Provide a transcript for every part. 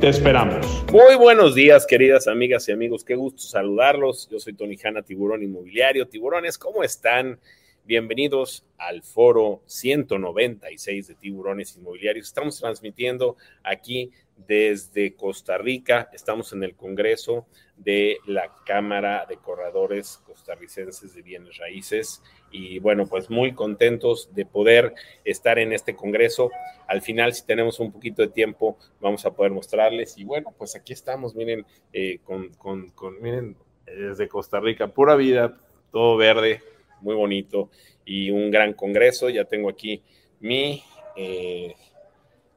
Te esperamos. Muy buenos días, queridas amigas y amigos. Qué gusto saludarlos. Yo soy Tony Hanna, Tiburón Inmobiliario. Tiburones, ¿cómo están? Bienvenidos al foro 196 de Tiburones Inmobiliarios. Estamos transmitiendo aquí desde Costa Rica. Estamos en el Congreso de la Cámara de Corredores Costarricenses de Bienes Raíces. Y bueno, pues muy contentos de poder estar en este Congreso. Al final, si tenemos un poquito de tiempo, vamos a poder mostrarles. Y bueno, pues aquí estamos, miren, eh, con, con, con, miren, desde Costa Rica, pura vida, todo verde, muy bonito y un gran congreso. Ya tengo aquí mi, eh,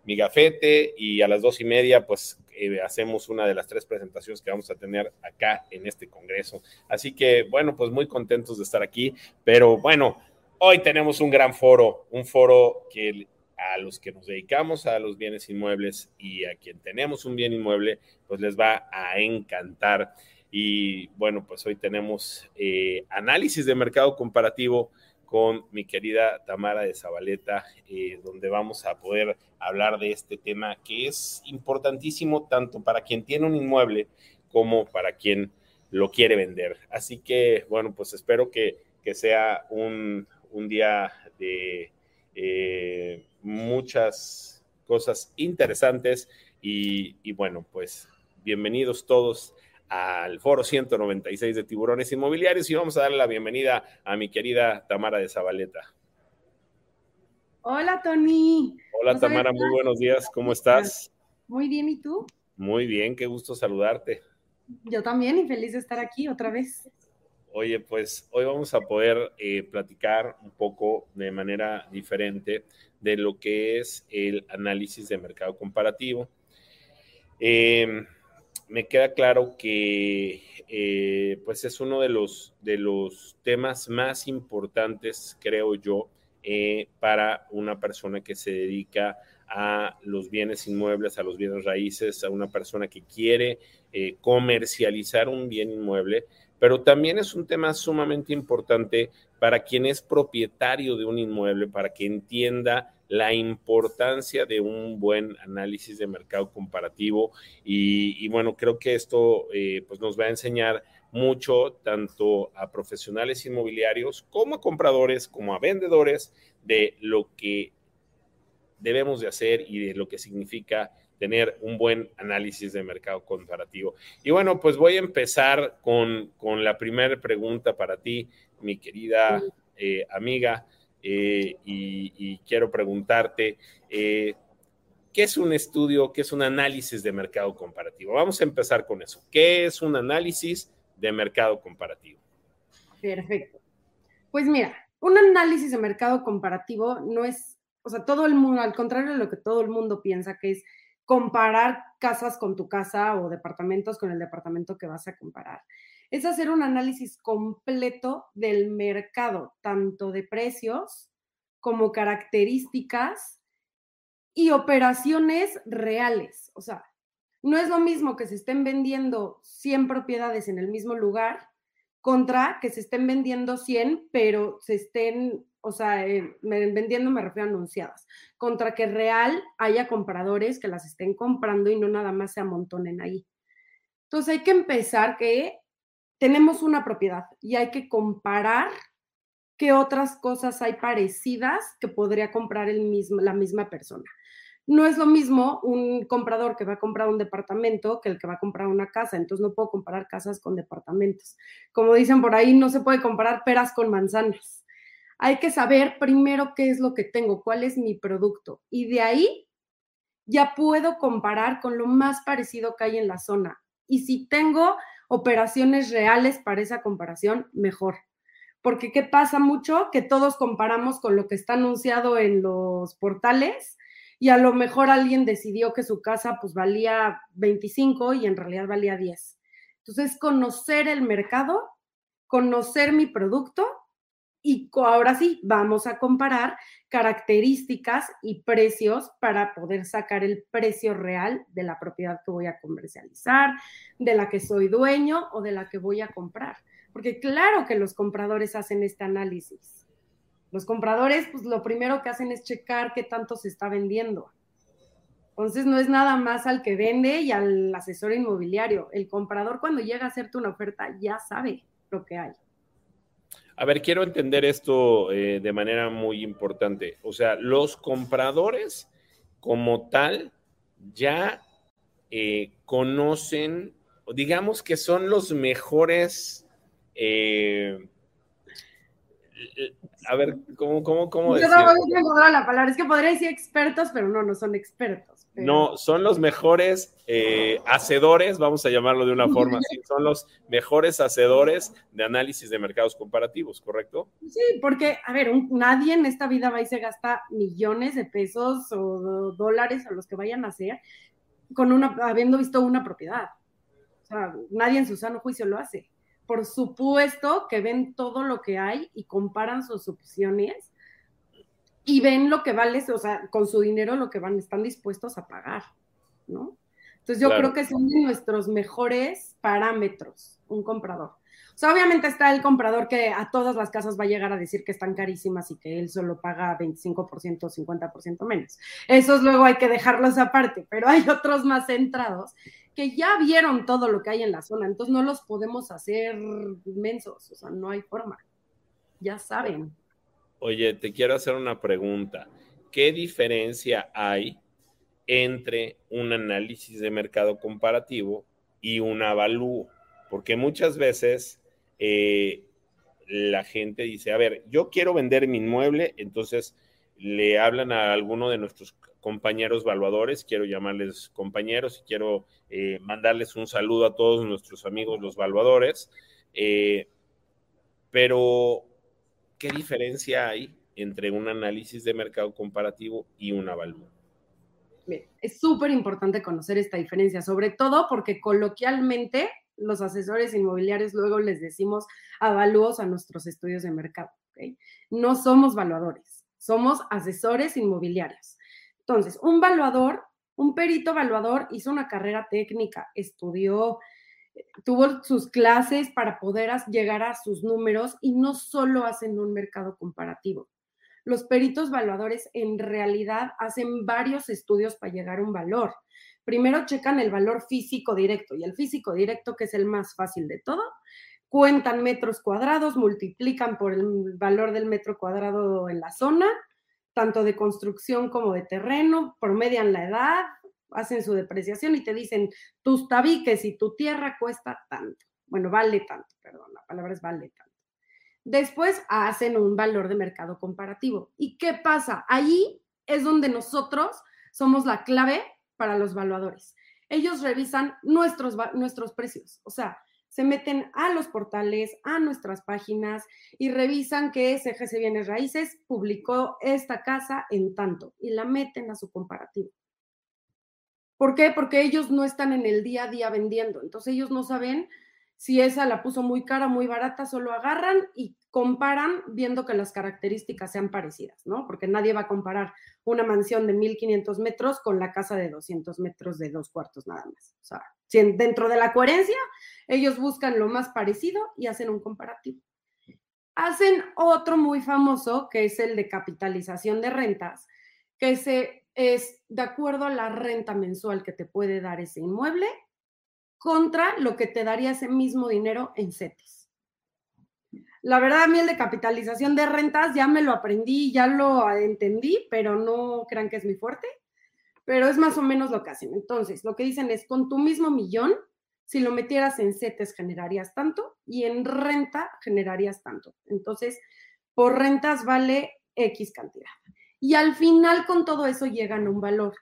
mi gafete y a las dos y media pues eh, hacemos una de las tres presentaciones que vamos a tener acá en este congreso. Así que bueno, pues muy contentos de estar aquí, pero bueno, hoy tenemos un gran foro, un foro que a los que nos dedicamos a los bienes inmuebles y a quien tenemos un bien inmueble, pues les va a encantar. Y bueno, pues hoy tenemos eh, análisis de mercado comparativo con mi querida Tamara de Zabaleta, eh, donde vamos a poder hablar de este tema que es importantísimo tanto para quien tiene un inmueble como para quien lo quiere vender. Así que, bueno, pues espero que, sea un, día de eh, muchas cosas interesantes y, y bueno, pues bienvenidos todos al foro 196 de Tiburones Inmobiliarios y vamos a darle la bienvenida a mi querida Tamara de Zabaleta. Hola, Tony. Hola, Tamara, muy buenos días. ¿Cómo estás? Muy bien, ¿y tú? Muy bien, qué gusto saludarte. Yo también y feliz de estar aquí otra vez. Oye, pues hoy vamos a poder eh, platicar un poco de manera diferente de lo que es el análisis de mercado comparativo. Eh, me queda claro que eh, pues es uno de los, de los temas más importantes, creo yo, eh, para una persona que se dedica a los bienes inmuebles, a los bienes raíces, a una persona que quiere eh, comercializar un bien inmueble, pero también es un tema sumamente importante para quien es propietario de un inmueble, para que entienda la importancia de un buen análisis de mercado comparativo y, bueno, creo que esto eh, pues nos va a enseñar mucho tanto a profesionales inmobiliarios como a compradores, como a vendedores de lo que debemos de hacer y de lo que significa tener un buen análisis de mercado comparativo. Y bueno, pues voy a empezar con, la primera pregunta para ti, mi querida eh, amiga. Eh, y, quiero preguntarte, eh, ¿qué es un estudio, qué es un análisis de mercado comparativo? Vamos a empezar con eso. ¿Qué es un análisis de mercado comparativo? Perfecto. Pues mira, un análisis de mercado comparativo no es, o sea, todo el mundo, al contrario de lo que todo el mundo piensa que es comparar casas con tu casa o departamentos con el departamento que vas a comparar es hacer un análisis completo del mercado, tanto de precios como características y operaciones reales. O sea, no es lo mismo que se estén vendiendo 100 propiedades en el mismo lugar contra que se estén vendiendo 100, pero se estén, o sea, eh, vendiendo me refiero a anunciadas, contra que real haya compradores que las estén comprando y no nada más se amontonen ahí. Entonces hay que empezar que tenemos una propiedad y hay que comparar qué otras cosas hay parecidas que podría comprar el mismo, la misma persona. No es lo mismo un comprador que va a comprar un departamento que el que va a comprar una casa, entonces no puedo comparar casas con departamentos. Como dicen por ahí, no se puede comparar peras con manzanas. Hay que saber primero qué es lo que tengo, cuál es mi producto y de ahí ya puedo comparar con lo más parecido que hay en la zona. Y si tengo operaciones reales para esa comparación, mejor. Porque ¿qué pasa mucho? Que todos comparamos con lo que está anunciado en los portales y a lo mejor alguien decidió que su casa pues valía 25 y en realidad valía 10. Entonces, conocer el mercado, conocer mi producto y ahora sí, vamos a comparar características y precios para poder sacar el precio real de la propiedad que voy a comercializar, de la que soy dueño o de la que voy a comprar. Porque claro que los compradores hacen este análisis. Los compradores, pues lo primero que hacen es checar qué tanto se está vendiendo. Entonces no es nada más al que vende y al asesor inmobiliario. El comprador cuando llega a hacerte una oferta ya sabe lo que hay. A ver, quiero entender esto eh, de manera muy importante. O sea, los compradores como tal ya eh, conocen, digamos que son los mejores eh, a ver, ¿cómo, cómo, cómo Yo no voy a la palabra, es que podría decir expertos, pero no, no son expertos. No, son los mejores eh, hacedores, vamos a llamarlo de una forma así, son los mejores hacedores de análisis de mercados comparativos, ¿correcto? Sí, porque, a ver, nadie en esta vida va y se gasta millones de pesos o dólares a los que vayan a hacer con una, habiendo visto una propiedad. O sea, nadie en su sano juicio lo hace por supuesto que ven todo lo que hay y comparan sus opciones y ven lo que vale, o sea, con su dinero lo que van, están dispuestos a pagar, ¿no? Entonces yo creo que son nuestros mejores parámetros, un comprador. O sea, obviamente está el comprador que a todas las casas va a llegar a decir que están carísimas y que él solo paga 25% o 50% menos. Esos luego hay que dejarlos aparte, pero hay otros más centrados que ya vieron todo lo que hay en la zona, entonces no los podemos hacer inmensos, o sea, no hay forma. Ya saben. Oye, te quiero hacer una pregunta. ¿Qué diferencia hay entre un análisis de mercado comparativo y un avalúo? Porque muchas veces eh, la gente dice, a ver, yo quiero vender mi inmueble, entonces le hablan a alguno de nuestros compañeros valuadores, quiero llamarles compañeros y quiero eh, mandarles un saludo a todos nuestros amigos los valuadores. Eh, pero, ¿qué diferencia hay entre un análisis de mercado comparativo y un avalúo? Es súper importante conocer esta diferencia, sobre todo porque coloquialmente los asesores inmobiliarios luego les decimos avalúos a nuestros estudios de mercado. No somos valuadores, somos asesores inmobiliarios. Entonces, un valuador, un perito evaluador hizo una carrera técnica, estudió, tuvo sus clases para poder llegar a sus números y no solo hacen un mercado comparativo. Los peritos evaluadores en realidad hacen varios estudios para llegar a un valor. Primero checan el valor físico directo y el físico directo, que es el más fácil de todo, cuentan metros cuadrados, multiplican por el valor del metro cuadrado en la zona tanto de construcción como de terreno, promedian la edad, hacen su depreciación y te dicen, tus tabiques y tu tierra cuesta tanto. Bueno, vale tanto, perdón, la palabra es vale tanto. Después hacen un valor de mercado comparativo. ¿Y qué pasa? Ahí es donde nosotros somos la clave para los valuadores. Ellos revisan nuestros, nuestros precios. O sea, se meten a los portales, a nuestras páginas y revisan que CGC Bienes Raíces publicó esta casa en tanto y la meten a su comparativo. ¿Por qué? Porque ellos no están en el día a día vendiendo, entonces ellos no saben si esa la puso muy cara, muy barata, solo agarran y comparan viendo que las características sean parecidas, ¿no? Porque nadie va a comparar una mansión de 1500 metros con la casa de 200 metros de dos cuartos nada más. O sea, dentro de la coherencia, ellos buscan lo más parecido y hacen un comparativo. Hacen otro muy famoso, que es el de capitalización de rentas, que se, es de acuerdo a la renta mensual que te puede dar ese inmueble contra lo que te daría ese mismo dinero en CETES. La verdad, a mí el de capitalización de rentas ya me lo aprendí, ya lo entendí, pero no crean que es muy fuerte pero es más o menos lo que hacen. Entonces, lo que dicen es, con tu mismo millón, si lo metieras en CETES generarías tanto y en renta generarías tanto. Entonces, por rentas vale X cantidad. Y al final con todo eso llegan a un valor.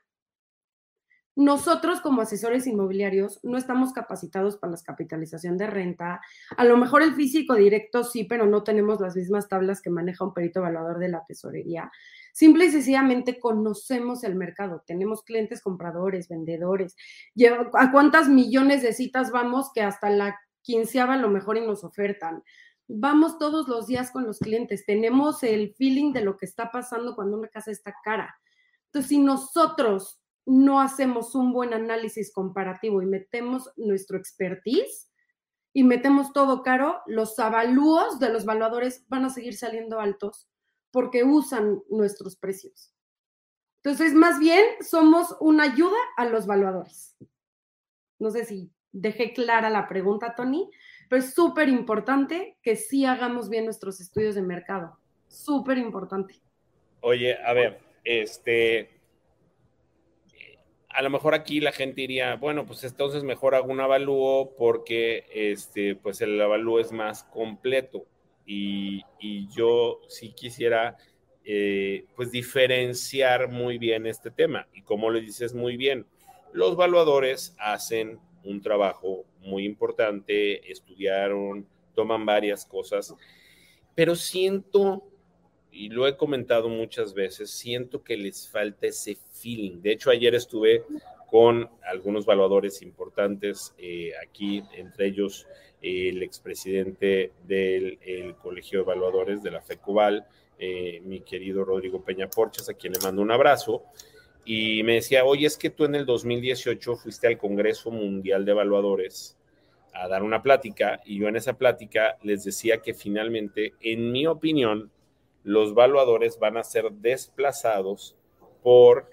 Nosotros como asesores inmobiliarios no estamos capacitados para la capitalización de renta. A lo mejor el físico directo sí, pero no tenemos las mismas tablas que maneja un perito evaluador de la tesorería. Simple y sencillamente conocemos el mercado. Tenemos clientes compradores, vendedores. ¿A cuántas millones de citas vamos que hasta la quinceava a lo mejor y nos ofertan? Vamos todos los días con los clientes, tenemos el feeling de lo que está pasando cuando una casa está cara. Entonces, si nosotros no hacemos un buen análisis comparativo y metemos nuestro expertise y metemos todo caro, los avalúos de los valuadores van a seguir saliendo altos porque usan nuestros precios. Entonces, más bien, somos una ayuda a los valuadores. No sé si dejé clara la pregunta, Tony, pero es súper importante que sí hagamos bien nuestros estudios de mercado. Súper importante. Oye, a ver, este, a lo mejor aquí la gente diría, bueno, pues entonces mejor hago un avalúo porque este, pues el avalúo es más completo. Y, yo sí quisiera eh, pues diferenciar muy bien este tema. Y como le dices muy bien, los evaluadores hacen un trabajo muy importante, estudiaron, toman varias cosas, pero siento, y lo he comentado muchas veces, siento que les falta ese feeling. De hecho, ayer estuve con algunos evaluadores importantes eh, aquí, entre ellos el expresidente del Colegio de Evaluadores de la FECOBAL, eh, mi querido Rodrigo Peña Porches, a quien le mando un abrazo y me decía, oye, es que tú en el 2018 fuiste al Congreso Mundial de Evaluadores a dar una plática y yo en esa plática les decía que finalmente, en mi opinión, los evaluadores van a ser desplazados por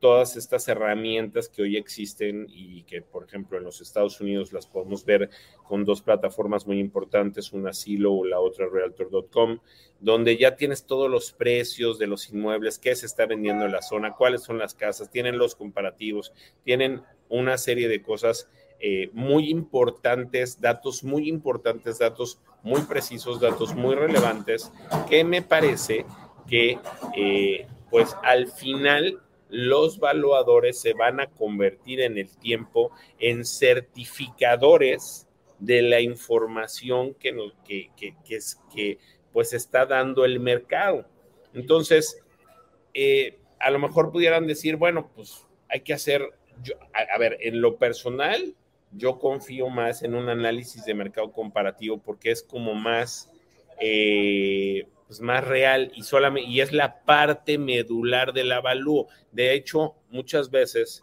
todas estas herramientas que hoy existen y que, por ejemplo, en los Estados Unidos las podemos ver con dos plataformas muy importantes, una Silo o la otra Realtor.com, donde ya tienes todos los precios de los inmuebles, qué se está vendiendo en la zona, cuáles son las casas, tienen los comparativos, tienen una serie de cosas eh, muy importantes, datos muy importantes, datos muy precisos, datos muy relevantes, que me parece que, eh, pues al final los valuadores se van a convertir en el tiempo en certificadores de la información que, que, es, que pues está dando el mercado. Entonces, eh, a lo mejor pudieran decir, bueno, pues hay que hacer, a, ver, en lo personal, yo confío más en un análisis de mercado comparativo porque es como más... Eh, pues, más real y solamente y es la parte medular del avalúo. De hecho, muchas veces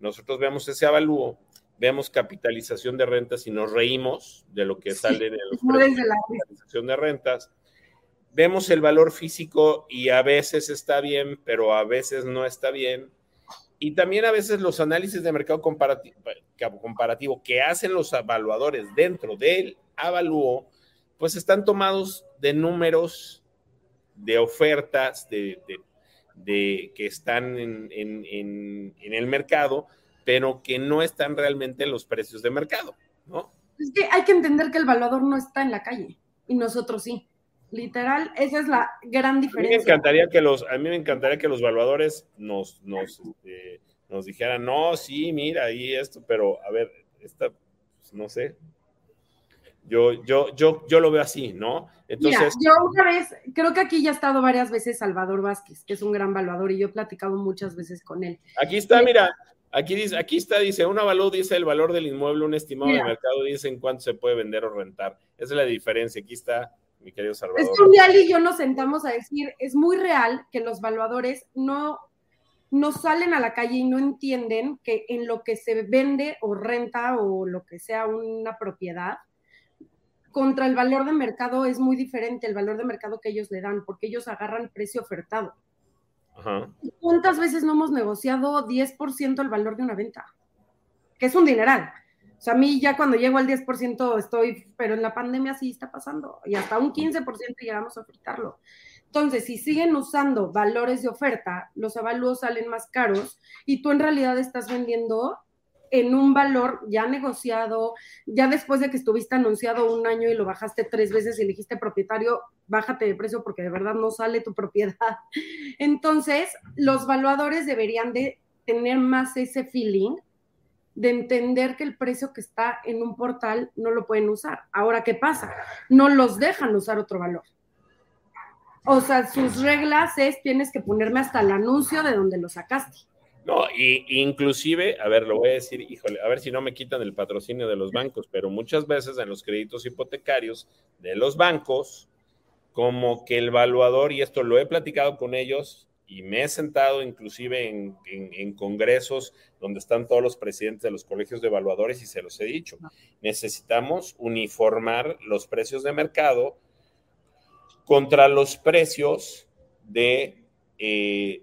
nosotros vemos ese avalúo, vemos capitalización de rentas y nos reímos de lo que sale de los precios de la capitalización de rentas. Vemos el valor físico y a veces está bien, pero a veces no está bien. Y también a veces los análisis de mercado comparativo, comparativo que hacen los evaluadores dentro del avalúo, pues están tomados de números, de ofertas, de, que están en, el mercado, pero que no están realmente en los precios de mercado, ¿no? Es que hay que entender que el valuador no está en la calle y nosotros sí. Literal, esa es la gran diferencia. A mí me encantaría que los, a mí me encantaría que los valuadores nos, nos, este, nos dijeran, no, sí, mira, ahí esto, pero a ver, esta, pues, no sé, yo, yo, yo, yo lo veo así, ¿no? Entonces. yo una vez, creo que aquí ya ha estado varias veces Salvador Vázquez, que es un gran valuador, y yo he platicado muchas veces con él. Aquí está, mira, aquí dice, aquí está, dice, un avalúo dice el valor del inmueble, un estimado de mercado dice en cuánto se puede vender o rentar. Esa es la diferencia. Aquí está, mi querido Salvador. Es que un día y yo nos sentamos a decir, es muy real que los valuadores no no salen a la calle y no entienden que en lo que se vende o renta o lo que sea una propiedad, contra el valor de mercado es muy diferente el valor de mercado que ellos le dan, porque ellos agarran precio ofertado. ¿Cuántas veces no hemos negociado 10% el valor de una venta? Que es un dineral. O sea, a mí ya cuando llego al 10% estoy, pero en la pandemia sí está pasando, y hasta un 15% llegamos a ofertarlo. Entonces, si siguen usando valores de oferta, los avalúos salen más caros y tú en realidad estás vendiendo en un valor ya negociado, ya después de que estuviste anunciado un año y lo bajaste tres veces y elegiste propietario, bájate de precio porque de verdad no sale tu propiedad. Entonces, los valuadores deberían de tener más ese feeling de entender que el precio que está en un portal no lo pueden usar. Ahora, ¿qué pasa? No los dejan usar otro valor. O sea, sus reglas es tienes que ponerme hasta el anuncio de donde lo sacaste No, y inclusive, a ver, lo voy a decir, híjole, a ver si no me quitan el patrocinio de los bancos, pero muchas veces en los créditos hipotecarios de los bancos, como que el evaluador, y esto lo he platicado con ellos, y me he sentado inclusive en, en, congresos donde están todos los presidentes de los colegios de evaluadores y se los he dicho, necesitamos uniformar los precios de mercado contra los precios de, eh,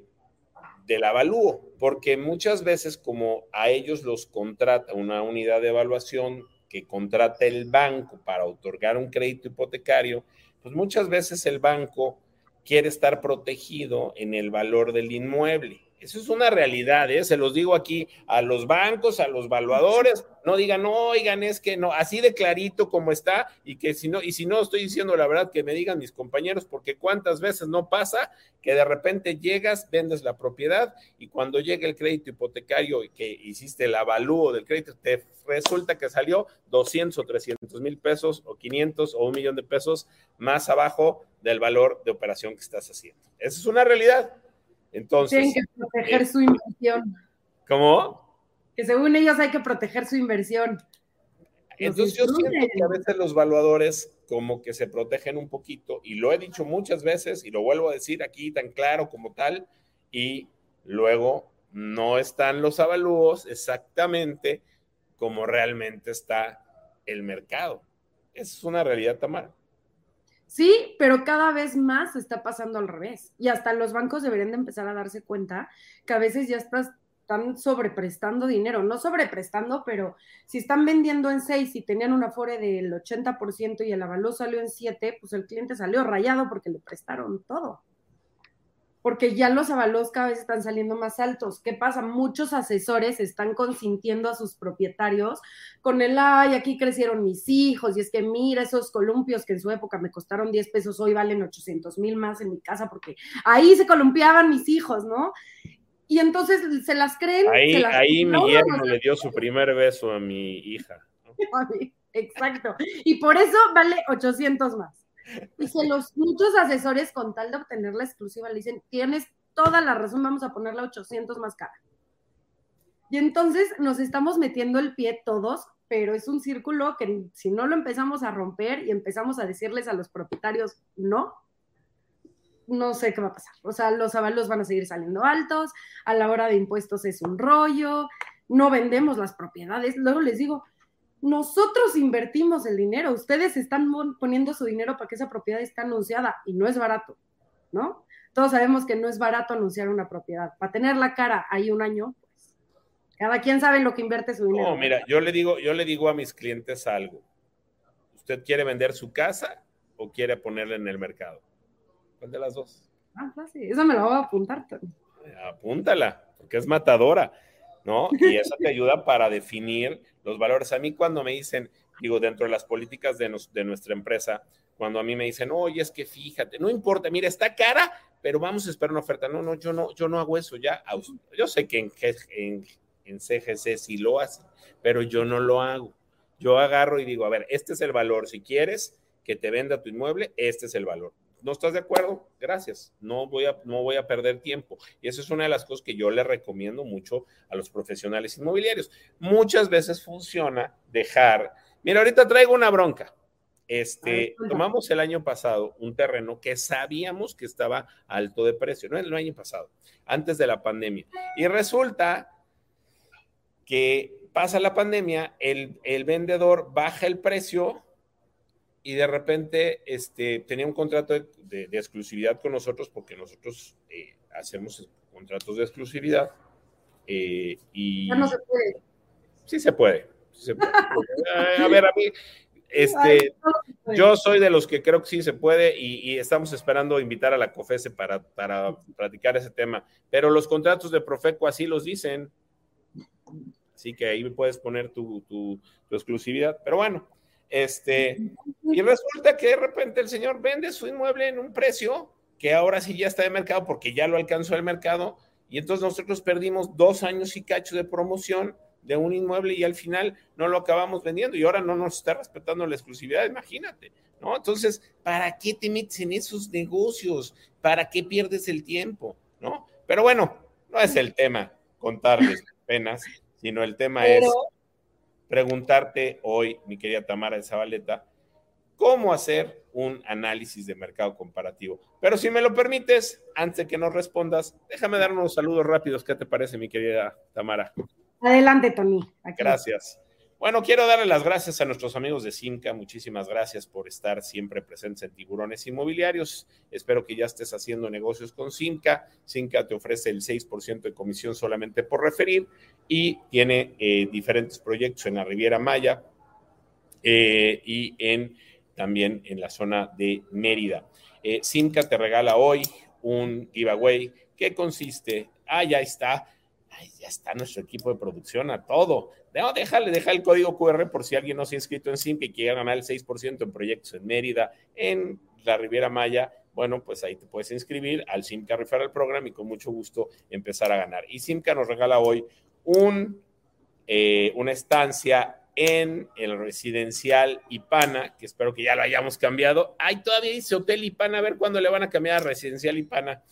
del avalúo, porque muchas veces como a ellos los contrata una unidad de evaluación que contrata el banco para otorgar un crédito hipotecario, pues muchas veces el banco quiere estar protegido en el valor del inmueble. Eso es una realidad, ¿eh? se los digo aquí a los bancos, a los valuadores, no digan, no, oigan, es que no, así de clarito como está, y que si no, y si no estoy diciendo la verdad, que me digan mis compañeros, porque cuántas veces no pasa que de repente llegas, vendes la propiedad, y cuando llega el crédito hipotecario y que hiciste el avalúo del crédito, te resulta que salió 200 o 300 mil pesos, o 500 o un millón de pesos más abajo del valor de operación que estás haciendo. Esa es una realidad. Entonces. Tienen que proteger eh, su inversión. ¿Cómo? Que según ellos hay que proteger su inversión. Entonces yo siento que a veces los valuadores como que se protegen un poquito, y lo he dicho muchas veces, y lo vuelvo a decir aquí tan claro como tal, y luego no están los avalúos exactamente como realmente está el mercado. Esa es una realidad, Tamara. Sí, pero cada vez más está pasando al revés. Y hasta los bancos deberían de empezar a darse cuenta que a veces ya están sobreprestando dinero. No sobreprestando, pero si están vendiendo en 6 y tenían una fore del 80% y el avalúo salió en 7, pues el cliente salió rayado porque le prestaron todo porque ya los avalos cada vez están saliendo más altos. ¿Qué pasa? Muchos asesores están consintiendo a sus propietarios con el, ay, aquí crecieron mis hijos, y es que mira, esos columpios que en su época me costaron 10 pesos, hoy valen 800 mil más en mi casa, porque ahí se columpiaban mis hijos, ¿no? Y entonces se las creen. Ahí, ahí mi yerno le dio su primer beso a mi hija. Exacto. Y por eso vale 800 más. Se los muchos asesores con tal de obtener la exclusiva le dicen, tienes toda la razón, vamos a ponerla 800 más cara. Y entonces nos estamos metiendo el pie todos, pero es un círculo que si no lo empezamos a romper y empezamos a decirles a los propietarios no, no sé qué va a pasar. O sea, los avalos van a seguir saliendo altos, a la hora de impuestos es un rollo, no vendemos las propiedades. Luego les digo, nosotros invertimos el dinero, ustedes están poniendo su dinero para que esa propiedad esté anunciada y no es barato, ¿no? Todos sabemos que no es barato anunciar una propiedad. Para tener la cara ahí un año, pues cada quien sabe lo que invierte su dinero. No, mira, yo le digo, yo le digo a mis clientes algo. ¿Usted quiere vender su casa o quiere ponerla en el mercado? ¿Cuál de las dos? Ah, fácil. Eso me lo voy a apuntar. Apúntala, porque es matadora. ¿No? Y eso te ayuda para definir los valores. A mí cuando me dicen, digo, dentro de las políticas de, de nuestra empresa, cuando a mí me dicen, oye, es que fíjate, no importa, mira, está cara, pero vamos a esperar una oferta. No, no, yo no, yo no hago eso ya. Yo sé que en, en, en CGC sí lo hacen, pero yo no lo hago. Yo agarro y digo, a ver, este es el valor. Si quieres que te venda tu inmueble, este es el valor no estás de acuerdo, gracias, no voy, a, no voy a perder tiempo. Y eso es una de las cosas que yo le recomiendo mucho a los profesionales inmobiliarios. Muchas veces funciona dejar, mira, ahorita traigo una bronca. Este, tomamos el año pasado un terreno que sabíamos que estaba alto de precio, no el año pasado, antes de la pandemia. Y resulta que pasa la pandemia, el, el vendedor baja el precio y de repente este, tenía un contrato de, exclusividad con nosotros porque nosotros eh, hacemos contratos de exclusividad. Eh, y no se puede. Sí se puede. a ver, a mí, este, yo soy de los que creo que sí se puede y, estamos esperando invitar a la COFESE para, para platicar ese tema. Pero los contratos de Profeco así los dicen. Así que ahí puedes poner tu, tu exclusividad. Pero bueno, este, y resulta que de repente el señor vende su inmueble en un precio que ahora sí ya está de mercado porque ya lo alcanzó el mercado y entonces nosotros perdimos dos años y cacho de promoción de un inmueble y al final no lo acabamos vendiendo y ahora no nos está respetando la exclusividad, imagínate, ¿no? Entonces, ¿para qué te metes en esos negocios? ¿Para qué pierdes el tiempo? ¿No? Pero bueno, no es el tema contarles penas, sino el tema es preguntarte hoy, mi querida Tamara de Zabaleta, cómo hacer un análisis de mercado comparativo. Pero si me lo permites, antes de que nos respondas, déjame dar unos saludos rápidos. ¿Qué te parece, mi querida Tamara? Adelante, Tony. Gracias. Bueno, quiero darle las gracias a nuestros amigos de Simca. Muchísimas gracias por estar siempre presentes en Tiburones Inmobiliarios. Espero que ya estés haciendo negocios con Simca. Simca te ofrece el 6% de comisión solamente por referir y tiene eh, diferentes proyectos en la Riviera Maya eh, y en, también en la zona de Mérida. Eh, Simca te regala hoy un giveaway que consiste, ah, ya está, ya está nuestro equipo de producción a todo. No, déjale, deja el código QR por si alguien no se ha inscrito en Simca y quiere ganar el 6% en proyectos en Mérida, en la Riviera Maya. Bueno, pues ahí te puedes inscribir al Simca Referral Program y con mucho gusto empezar a ganar. Y Simca nos regala hoy un, eh, una estancia en el residencial Ipana, que espero que ya lo hayamos cambiado. Ahí todavía dice Hotel Ipana, a ver cuándo le van a cambiar a residencial Ipana.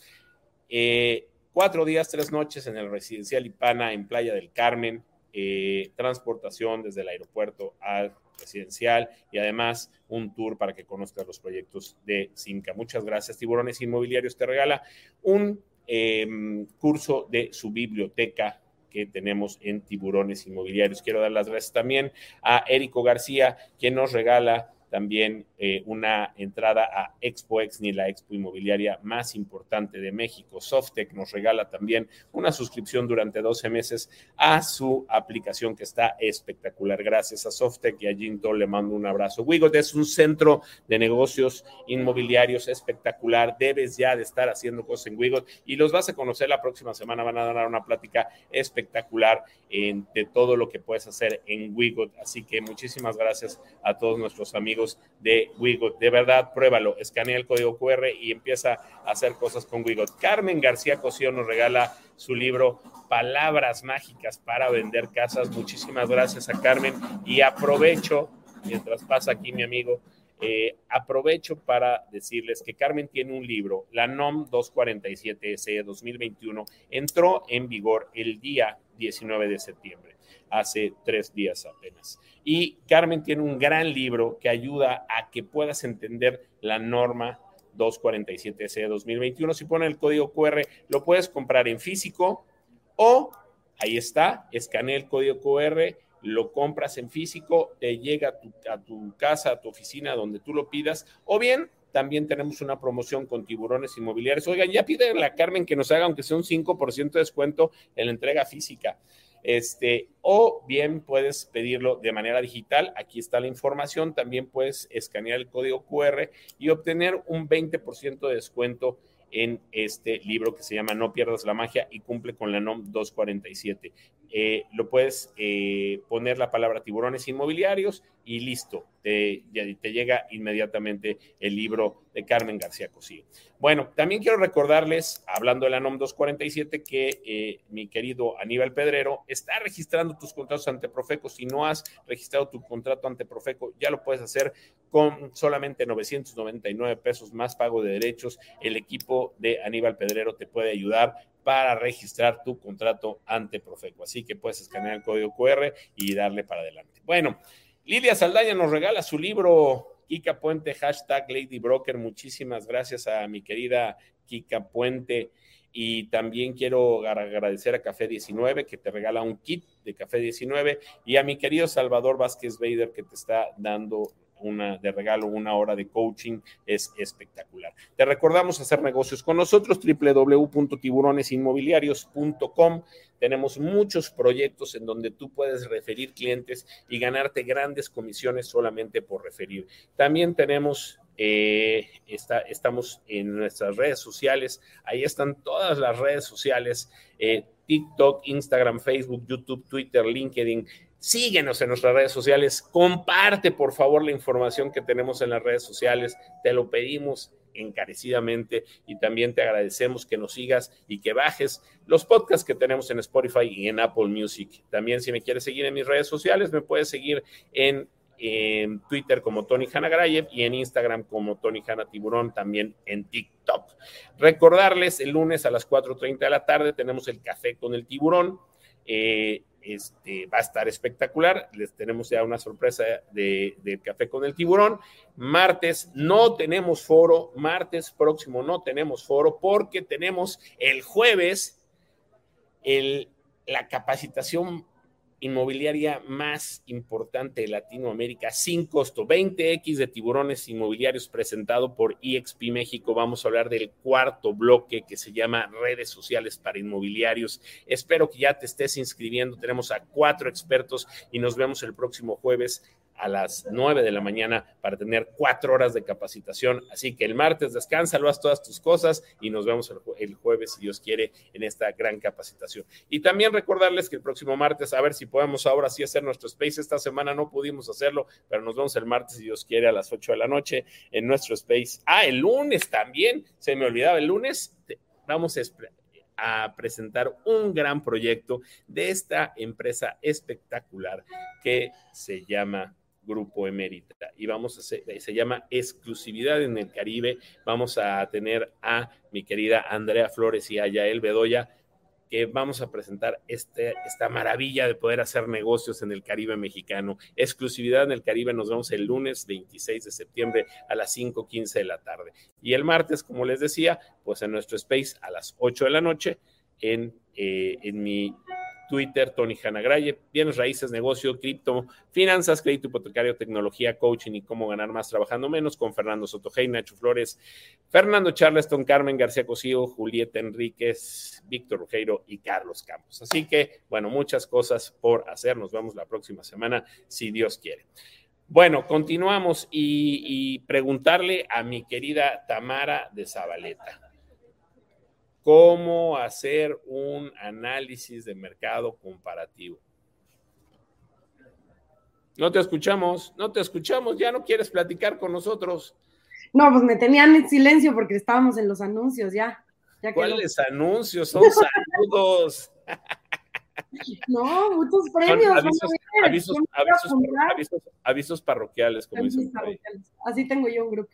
Eh, cuatro días, tres noches en el residencial Ipana en Playa del Carmen, eh, transportación desde el aeropuerto al residencial y además un tour para que conozcas los proyectos de Simca. Muchas gracias. Tiburones Inmobiliarios te regala un em, curso de su biblioteca que tenemos en Tiburones Inmobiliarios. Quiero dar las gracias también a Érico García, quien nos regala también eh, una entrada a ExpoEx, ni la expo inmobiliaria más importante de México. Softec nos regala también una suscripción durante 12 meses a su aplicación que está espectacular. Gracias a Softec y a Ginto le mando un abrazo. Wigot es un centro de negocios inmobiliarios espectacular. Debes ya de estar haciendo cosas en Wigot y los vas a conocer la próxima semana. Van a dar una plática espectacular de todo lo que puedes hacer en Wigot. Así que muchísimas gracias a todos nuestros amigos de Wigot. De verdad, pruébalo, escanea el código QR y empieza a hacer cosas con Wigot. Carmen García Cosío nos regala su libro Palabras Mágicas para Vender Casas. Muchísimas gracias a Carmen y aprovecho, mientras pasa aquí mi amigo, eh, aprovecho para decirles que Carmen tiene un libro, la NOM 247S 2021, entró en vigor el día 19 de septiembre hace tres días apenas. Y Carmen tiene un gran libro que ayuda a que puedas entender la norma 247C 2021. Si pone el código QR, lo puedes comprar en físico o ahí está, escanea el código QR, lo compras en físico, te llega a tu, a tu casa, a tu oficina, donde tú lo pidas, o bien también tenemos una promoción con tiburones inmobiliarios. Oigan, ya pide a Carmen que nos haga, aunque sea un 5% de descuento en la entrega física. Este, o bien puedes pedirlo de manera digital. Aquí está la información. También puedes escanear el código QR y obtener un 20% de descuento en este libro que se llama No pierdas la magia y cumple con la NOM 247. Eh, lo puedes eh, poner la palabra tiburones inmobiliarios y listo, te, te llega inmediatamente el libro de Carmen García Cosío. Bueno, también quiero recordarles, hablando de la NOM 247, que eh, mi querido Aníbal Pedrero está registrando tus contratos ante Profeco. Si no has registrado tu contrato ante Profeco, ya lo puedes hacer con solamente 999 pesos más pago de derechos. El equipo de Aníbal Pedrero te puede ayudar para registrar tu contrato ante Profeco. Así que puedes escanear el código QR y darle para adelante. Bueno, Lidia Saldaña nos regala su libro Kika Puente, hashtag Lady Broker. Muchísimas gracias a mi querida Kika Puente. Y también quiero agradecer a Café 19 que te regala un kit de Café 19 y a mi querido Salvador Vázquez Bader que te está dando una, de regalo una hora de coaching es espectacular. Te recordamos hacer negocios con nosotros, www.tiburonesinmobiliarios.com. Tenemos muchos proyectos en donde tú puedes referir clientes y ganarte grandes comisiones solamente por referir. También tenemos eh, está, estamos en nuestras redes sociales. Ahí están todas las redes sociales: eh, TikTok, Instagram, Facebook, YouTube, Twitter, LinkedIn. Síguenos en nuestras redes sociales. Comparte, por favor, la información que tenemos en las redes sociales. Te lo pedimos encarecidamente y también te agradecemos que nos sigas y que bajes los podcasts que tenemos en Spotify y en Apple Music. También si me quieres seguir en mis redes sociales, me puedes seguir en en Twitter como Tony Hanagrayev y en Instagram como Tony Hanna Tiburón, también en TikTok. Recordarles, el lunes a las 4.30 de la tarde tenemos el café con el tiburón. Eh, este, va a estar espectacular. Les tenemos ya una sorpresa de, del café con el tiburón. Martes no tenemos foro. Martes próximo no tenemos foro porque tenemos el jueves el, la capacitación inmobiliaria más importante de Latinoamérica sin costo. 20X de tiburones inmobiliarios presentado por EXP México. Vamos a hablar del cuarto bloque que se llama redes sociales para inmobiliarios. Espero que ya te estés inscribiendo. Tenemos a cuatro expertos y nos vemos el próximo jueves a las 9 de la mañana para tener cuatro horas de capacitación. Así que el martes descansa, lo haz todas tus cosas y nos vemos el, jueves, si Dios quiere, en esta gran capacitación. Y también recordarles que el próximo martes, a ver si podemos ahora sí hacer nuestro space. Esta semana no pudimos hacerlo, pero nos vemos el martes, si Dios quiere, a las 8 de la noche en nuestro space. Ah, el lunes también, se me olvidaba, el lunes vamos a a presentar un gran proyecto de esta empresa espectacular que se llama Grupo Emérita. Y vamos a hacer, se llama Exclusividad en el Caribe. Vamos a tener a mi querida Andrea Flores y a Yael Bedoya, que vamos a presentar este, esta maravilla de poder hacer negocios en el Caribe mexicano. Exclusividad en el Caribe, nos vemos el lunes 26 de septiembre a las 5.15 de la tarde. Y el martes, como les decía, pues en nuestro space a las 8 de la noche en, eh, en mi Twitter, Tony Hanagraye, bienes raíces, negocio, cripto, finanzas, crédito hipotecario, tecnología, coaching y cómo ganar más trabajando menos con Fernando Sotogey, Nacho Flores, Fernando Charleston, Carmen García Cosío, Julieta Enríquez, Víctor Rugeiro y Carlos Campos. Así que, bueno, muchas cosas por hacer. Nos vemos la próxima semana, si Dios quiere. Bueno, continuamos y, y preguntarle a mi querida Tamara de Zabaleta cómo hacer un análisis de mercado comparativo. No te escuchamos, no te escuchamos, ya no quieres platicar con nosotros. No, pues me tenían en silencio porque estábamos en los anuncios ya. ¿Cuáles anuncios? Son saludos. No, muchos premios. avisos, parroquiales, como dicen. Así tengo yo un grupo.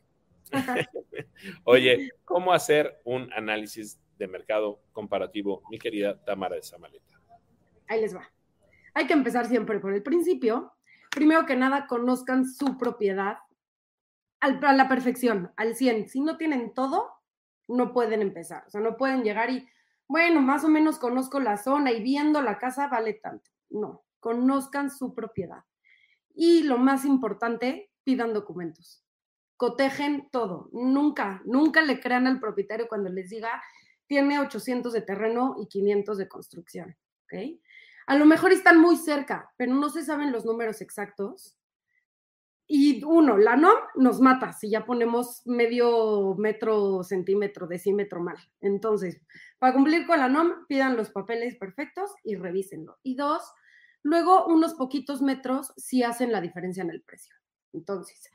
Oye, ¿cómo hacer un análisis de mercado comparativo, mi querida Tamara de Zamaleta. Ahí les va. Hay que empezar siempre por el principio. Primero que nada, conozcan su propiedad a la perfección, al 100. Si no tienen todo, no pueden empezar. O sea, no pueden llegar y, bueno, más o menos conozco la zona y viendo la casa vale tanto. No, conozcan su propiedad. Y lo más importante, pidan documentos. Cotejen todo. Nunca, nunca le crean al propietario cuando les diga, tiene 800 de terreno y 500 de construcción. ¿ok? A lo mejor están muy cerca, pero no se saben los números exactos. Y uno, la NOM nos mata si ya ponemos medio metro, centímetro, decímetro mal. Entonces, para cumplir con la NOM, pidan los papeles perfectos y revísenlo. Y dos, luego unos poquitos metros sí hacen la diferencia en el precio. Entonces,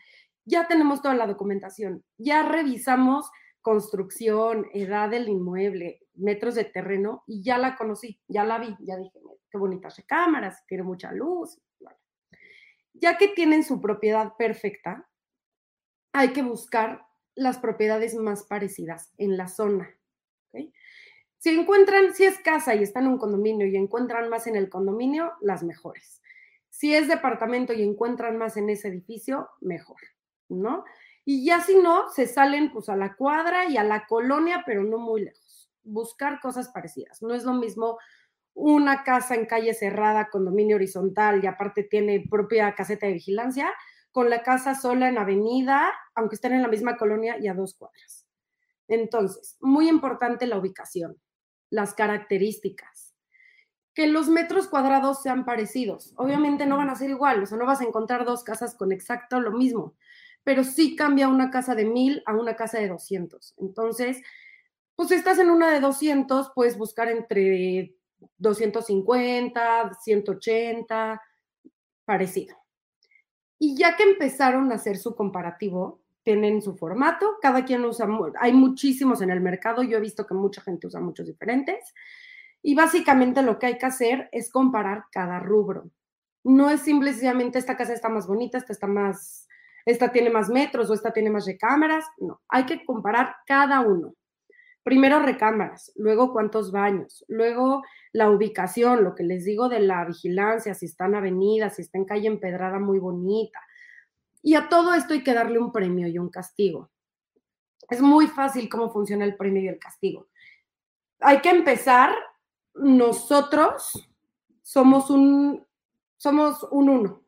ya tenemos toda la documentación, ya revisamos construcción, edad del inmueble, metros de terreno, y ya la conocí, ya la vi, ya dije, qué bonitas cámaras, tiene mucha luz. Ya que tienen su propiedad perfecta, hay que buscar las propiedades más parecidas en la zona. Si encuentran, si es casa y están en un condominio y encuentran más en el condominio, las mejores. Si es departamento y encuentran más en ese edificio, mejor, ¿no? Y ya si no, se salen pues a la cuadra y a la colonia, pero no muy lejos. Buscar cosas parecidas. No es lo mismo una casa en calle cerrada, condominio horizontal y aparte tiene propia caseta de vigilancia, con la casa sola en avenida, aunque estén en la misma colonia y a dos cuadras. Entonces, muy importante la ubicación, las características, que los metros cuadrados sean parecidos. Obviamente no van a ser igual, o sea, no vas a encontrar dos casas con exacto lo mismo, pero sí cambia una casa de mil a una casa de 200. Entonces, pues si estás en una de 200, puedes buscar entre 250, 180, parecido. Y ya que empezaron a hacer su comparativo, tienen su formato, cada quien usa, hay muchísimos en el mercado, yo he visto que mucha gente usa muchos diferentes, y básicamente lo que hay que hacer es comparar cada rubro. No es simplemente esta casa está más bonita, esta está más, esta tiene más metros o esta tiene más recámaras. No, hay que comparar cada uno. Primero recámaras, luego cuántos baños, luego la ubicación, lo que les digo de la vigilancia, si está en avenida, si está en calle empedrada muy bonita. Y a todo esto hay que darle un premio y un castigo. Es muy fácil cómo funciona el premio y el castigo. Hay que empezar, nosotros somos un, somos un uno,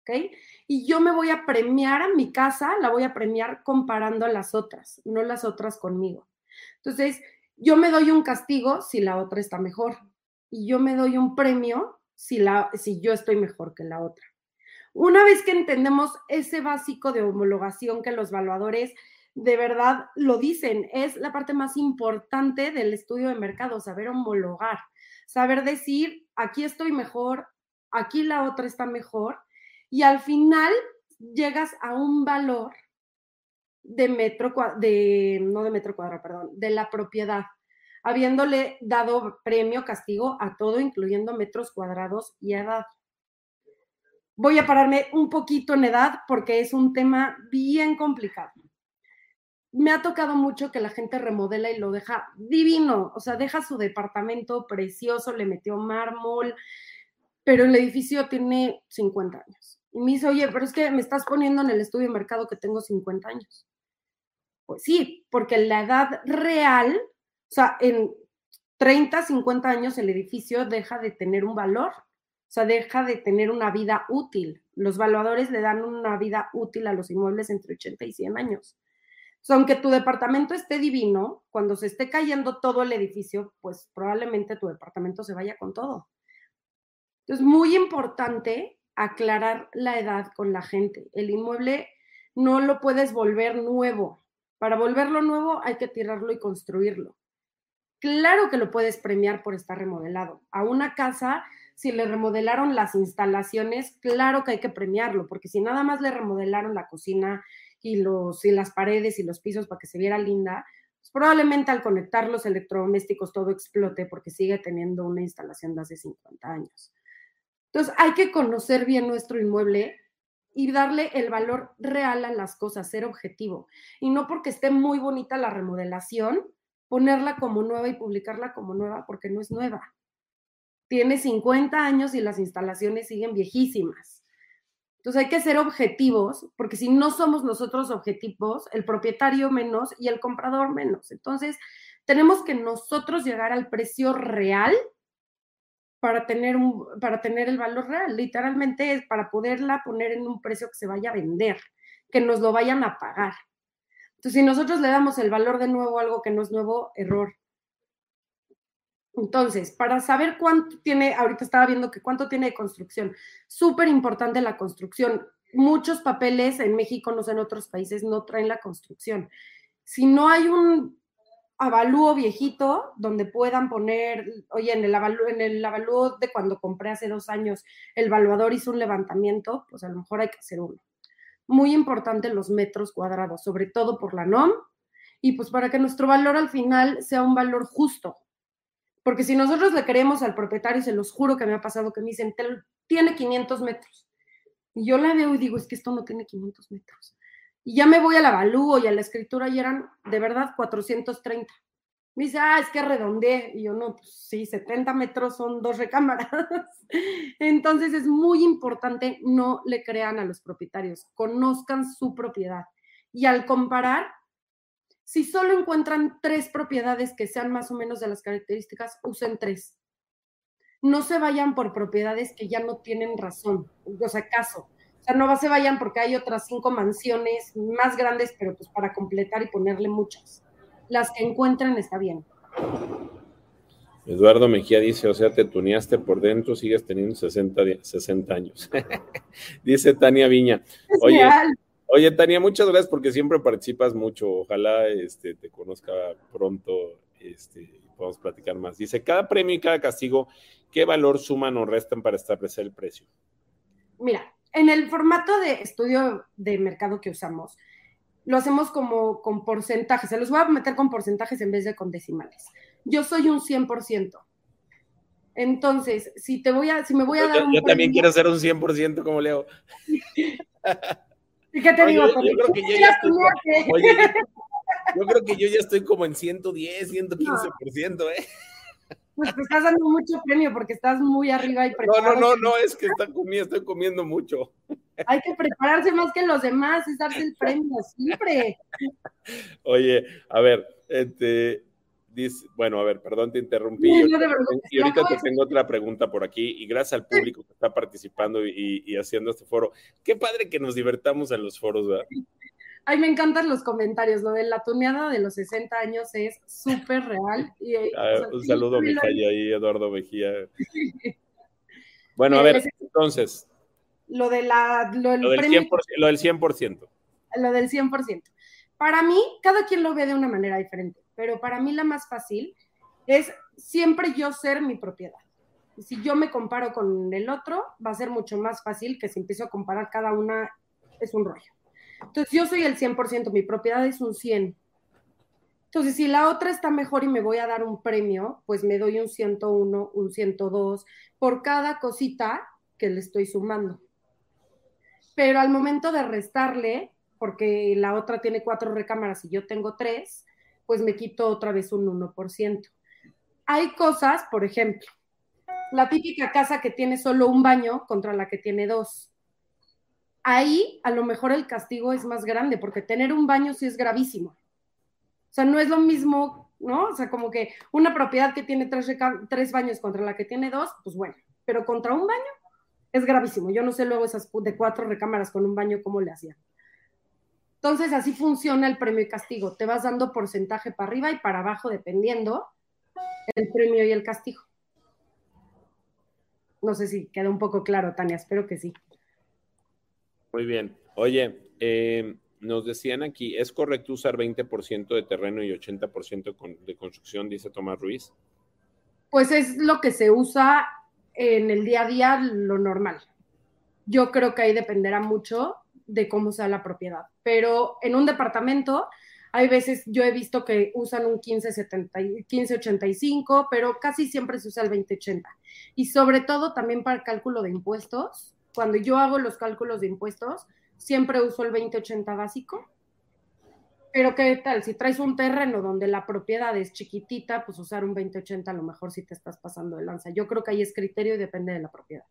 ¿ok? Y yo me voy a premiar a mi casa, la voy a premiar comparando a las otras, no las otras conmigo. Entonces, yo me doy un castigo si la otra está mejor y yo me doy un premio si, la, si yo estoy mejor que la otra. Una vez que entendemos ese básico de homologación que los evaluadores de verdad lo dicen, es la parte más importante del estudio de mercado, saber homologar, saber decir, aquí estoy mejor, aquí la otra está mejor, y al final llegas a un valor de metro, de, no de metro cuadrado, perdón, de la propiedad, habiéndole dado premio, castigo a todo, incluyendo metros cuadrados y edad. Voy a pararme un poquito en edad porque es un tema bien complicado. Me ha tocado mucho que la gente remodela y lo deja divino, o sea, deja su departamento precioso, le metió mármol, pero el edificio tiene 50 años. Y me dice, oye, pero es que me estás poniendo en el estudio de mercado que tengo 50 años. Pues sí, porque la edad real, o sea, en 30, 50 años el edificio deja de tener un valor, o sea, deja de tener una vida útil. Los valuadores le dan una vida útil a los inmuebles entre 80 y 100 años. Sea, aunque tu departamento esté divino, cuando se esté cayendo todo el edificio, pues probablemente tu departamento se vaya con todo. Entonces, muy importante aclarar la edad con la gente. El inmueble no lo puedes volver nuevo. Para volverlo nuevo hay que tirarlo y construirlo. Claro que lo puedes premiar por estar remodelado. A una casa, si le remodelaron las instalaciones, claro que hay que premiarlo, porque si nada más le remodelaron la cocina y, los, y las paredes y los pisos para que se viera linda, pues probablemente al conectar los electrodomésticos todo explote porque sigue teniendo una instalación de hace 50 años. Entonces, hay que conocer bien nuestro inmueble y darle el valor real a las cosas, ser objetivo. Y no porque esté muy bonita la remodelación, ponerla como nueva y publicarla como nueva, porque no es nueva. Tiene 50 años y las instalaciones siguen viejísimas. Entonces hay que ser objetivos, porque si no somos nosotros objetivos, el propietario menos y el comprador menos. Entonces tenemos que nosotros llegar al precio real para tener, un, para tener el valor real. Literalmente es para poderla poner en un precio que se vaya a vender, que nos lo vayan a pagar. Entonces, si nosotros le damos el valor de nuevo a algo que no es nuevo, error. Entonces, para saber cuánto tiene, ahorita estaba viendo que cuánto tiene de construcción, súper importante la construcción. Muchos papeles en México, no sé, en otros países, no traen la construcción. Si no hay un avalúo viejito donde puedan poner, oye, en el, avalúo, en el avalúo de cuando compré hace dos años, el evaluador hizo un levantamiento, pues a lo mejor hay que hacer uno. Muy importante los metros cuadrados, sobre todo por la NOM, y pues para que nuestro valor al final sea un valor justo. Porque si nosotros le queremos al propietario, se los juro que me ha pasado que me dicen, tiene 500 metros. Y yo la veo y digo, es que esto no tiene 500 metros. Y ya me voy al avalúo y a la escritura y eran de verdad 430. Me dice, ah, es que redondeé. Y yo, no, pues sí, 70 metros son dos recámaras. Entonces es muy importante no le crean a los propietarios, conozcan su propiedad. Y al comparar, si solo encuentran tres propiedades que sean más o menos de las características, usen tres. No se vayan por propiedades que ya no tienen razón, o sea, caso sea, no se vayan porque hay otras cinco mansiones más grandes, pero pues para completar y ponerle muchas. Las que encuentren está bien. Eduardo Mejía dice, o sea, te tuneaste por dentro, sigues teniendo 60, 60 años. dice Tania Viña. Oye, oye, Tania, muchas gracias porque siempre participas mucho. Ojalá este, te conozca pronto este, y podamos platicar más. Dice, cada premio y cada castigo, ¿qué valor suman o restan para establecer el precio? Mira, en el formato de estudio de mercado que usamos, lo hacemos como con porcentajes. Se los voy a meter con porcentajes en vez de con decimales. Yo soy un 100%. Entonces, si te voy a, si me voy a dar yo, un Yo también quiero ser un 100% como Leo. ¿Y qué te digo? Yo, creo que yo ya estoy, oye, yo creo que yo ya estoy como en 110, 115%, ¿eh? Pues te estás dando mucho premio porque estás muy arriba y preparado. No, no, no, no, es que está comiendo, estoy comiendo mucho. Hay que prepararse más que los demás, es darse el premio siempre. Oye, a ver, este, dice, bueno, a ver, perdón, te interrumpí. y ahorita te tengo otra pregunta por aquí, y gracias al público que está participando y, y haciendo este foro. Qué padre que nos divertamos en los foros, ¿verdad? Ay, me encantan los comentarios. Lo de la tuneada de los 60 años es súper real. Y, eh, un saludo mi ahí, Eduardo Mejía. bueno, a ver, entonces. Lo, de la, lo, del, 100%, lo del 100%. Lo del 100%. Para mí, cada quien lo ve de una manera diferente, pero para mí la más fácil es siempre yo ser mi propiedad. Si yo me comparo con el otro, va a ser mucho más fácil que si empiezo a comparar cada una, es un rollo. Entonces, yo soy el 100%, mi propiedad es un 100. Entonces, si la otra está mejor y me voy a dar un premio, pues me doy un 101, un 102 por cada cosita que le estoy sumando. Pero al momento de restarle, porque la otra tiene cuatro recámaras y yo tengo tres, pues me quito otra vez un 1%. Hay cosas, por ejemplo, la típica casa que tiene solo un baño contra la que tiene dos ahí a lo mejor el castigo es más grande, porque tener un baño sí es gravísimo. O sea, no es lo mismo, ¿no? O sea, como que una propiedad que tiene tres, tres baños contra la que tiene dos, pues bueno, pero contra un baño es gravísimo. Yo no sé luego esas de cuatro recámaras con un baño cómo le hacían. Entonces, así funciona el premio y castigo. Te vas dando porcentaje para arriba y para abajo, dependiendo el premio y el castigo. No sé si queda un poco claro, Tania, espero que sí. Muy bien. Oye, eh, nos decían aquí, ¿es correcto usar 20% de terreno y 80% de construcción, dice Tomás Ruiz? Pues es lo que se usa en el día a día, lo normal. Yo creo que ahí dependerá mucho de cómo sea la propiedad. Pero en un departamento, hay veces yo he visto que usan un 1570, 1585, pero casi siempre se usa el 2080. Y sobre todo también para el cálculo de impuestos, cuando yo hago los cálculos de impuestos, siempre uso el 2080 básico. Pero qué tal, si traes un terreno donde la propiedad es chiquitita, pues usar un 2080 a lo mejor si te estás pasando de lanza. Yo creo que ahí es criterio y depende de la propiedad.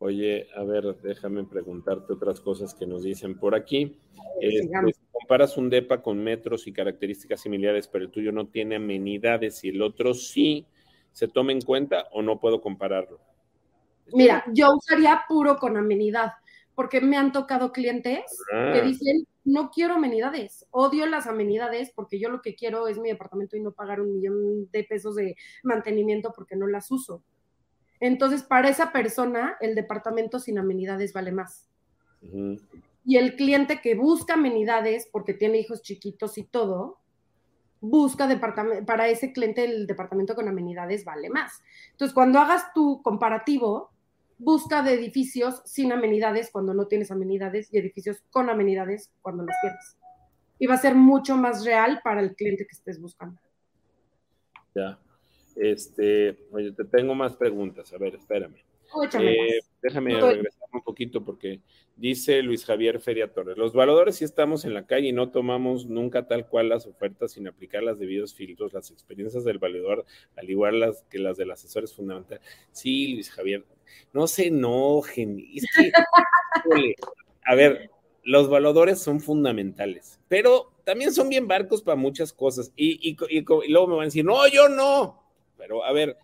Oye, a ver, déjame preguntarte otras cosas que nos dicen por aquí. Eh, pues, comparas un DEPA con metros y características similares, pero el tuyo no tiene amenidades y el otro sí, ¿se toma en cuenta o no puedo compararlo? Mira, yo usaría puro con amenidad, porque me han tocado clientes que ah. dicen, no quiero amenidades, odio las amenidades porque yo lo que quiero es mi departamento y no pagar un millón de pesos de mantenimiento porque no las uso. Entonces, para esa persona, el departamento sin amenidades vale más. Y el cliente que busca amenidades porque tiene hijos chiquitos y todo, busca departamento, para ese cliente el departamento con amenidades vale más. Entonces, cuando hagas tu comparativo, busca de edificios sin amenidades cuando no tienes amenidades y edificios con amenidades cuando los tienes. Y va a ser mucho más real para el cliente que estés buscando. Ya. Este, oye, te tengo más preguntas. A ver, espérame. Eh, déjame regresar un poquito porque dice Luis Javier Feria Torres, los valores si estamos en la calle y no tomamos nunca tal cual las ofertas sin aplicar los debidos filtros, las experiencias del valedor, al igual las que las del asesor es fundamental. Sí, Luis Javier, no se enojen. a ver, los valedores son fundamentales, pero también son bien barcos para muchas cosas. Y, y luego me van a decir, no, yo no. Pero a ver,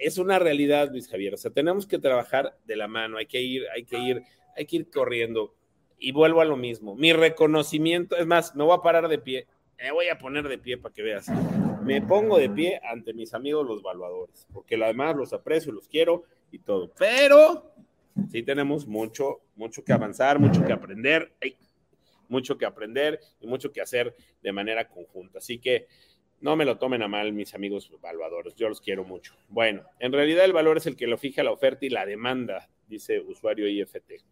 es una realidad, Luis Javier. O sea, tenemos que trabajar de la mano, hay que ir, hay que ir, hay que ir corriendo. Y vuelvo a lo mismo. Mi reconocimiento, es más, me voy a parar de pie, me voy a poner de pie para que veas. Me pongo de pie ante mis amigos los evaluadores, porque además los aprecio, los quiero y todo. Pero sí tenemos mucho, mucho que avanzar, mucho que aprender, mucho que aprender y mucho que hacer de manera conjunta. Así que no me lo tomen a mal mis amigos evaluadores, yo los quiero mucho. Bueno, en realidad el valor es el que lo fija la oferta y la demanda, dice usuario IFT.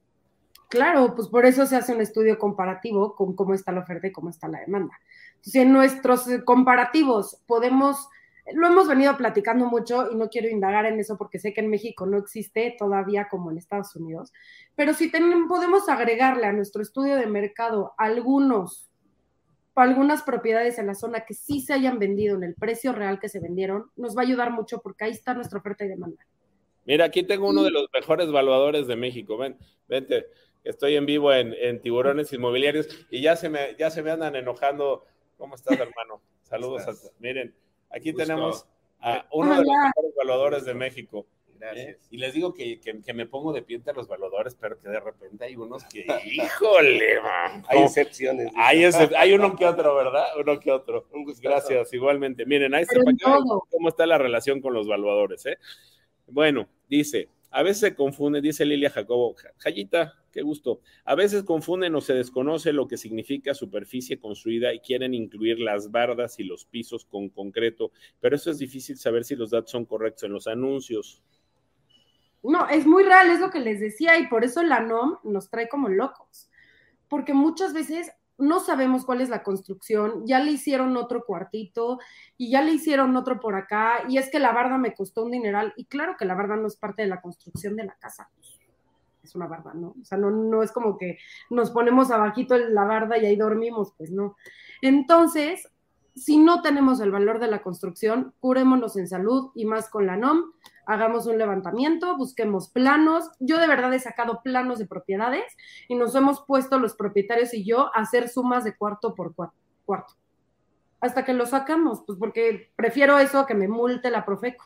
Claro, pues por eso se hace un estudio comparativo con cómo está la oferta y cómo está la demanda. Si en nuestros comparativos podemos lo hemos venido platicando mucho y no quiero indagar en eso porque sé que en México no existe todavía como en Estados Unidos, pero si podemos agregarle a nuestro estudio de mercado algunos, algunas propiedades en la zona que sí se hayan vendido en el precio real que se vendieron, nos va a ayudar mucho porque ahí está nuestra oferta y demanda. Mira, aquí tengo uno de los mejores evaluadores de México. Ven, vente, estoy en vivo en, Tiburones Inmobiliarios y ya se me, ya se me andan enojando. ¿Cómo estás, hermano? Saludos. A, miren, Aquí tenemos a uno de los mejores evaluadores de México. Gracias. Y les digo que, me pongo de pie entre los evaluadores, pero que de repente hay unos que, híjole, man, hay excepciones. Hay, hay uno que otro, ¿verdad? Uno que otro. Gracias, igualmente. Miren, ahí se cómo está la relación con los evaluadores, ¿eh? Bueno, dice, a veces se confunde, dice Lilia Jacobo, Jayita, qué gusto. A veces confunden o se desconoce lo que significa superficie construida y quieren incluir las bardas y los pisos con concreto, pero eso es difícil saber si los datos son correctos en los anuncios. No, es muy real, es lo que les decía, y por eso la NOM nos trae como locos, porque muchas veces no sabemos cuál es la construcción, ya le hicieron otro cuartito y ya le hicieron otro por acá, y es que la barda me costó un dineral, y claro que la barda no es parte de la construcción de la casa, es una barda, ¿no? O sea, no, no es como que nos ponemos abajito la barda y ahí dormimos, pues no. Entonces, si no tenemos el valor de la construcción, curémonos en salud y más con la NOM, hagamos un levantamiento, busquemos planos. Yo de verdad he sacado planos de propiedades y nos hemos puesto los propietarios y yo a hacer sumas de cuarto por cuarto. Hasta que lo sacamos, pues porque prefiero eso que me multe la Profeco.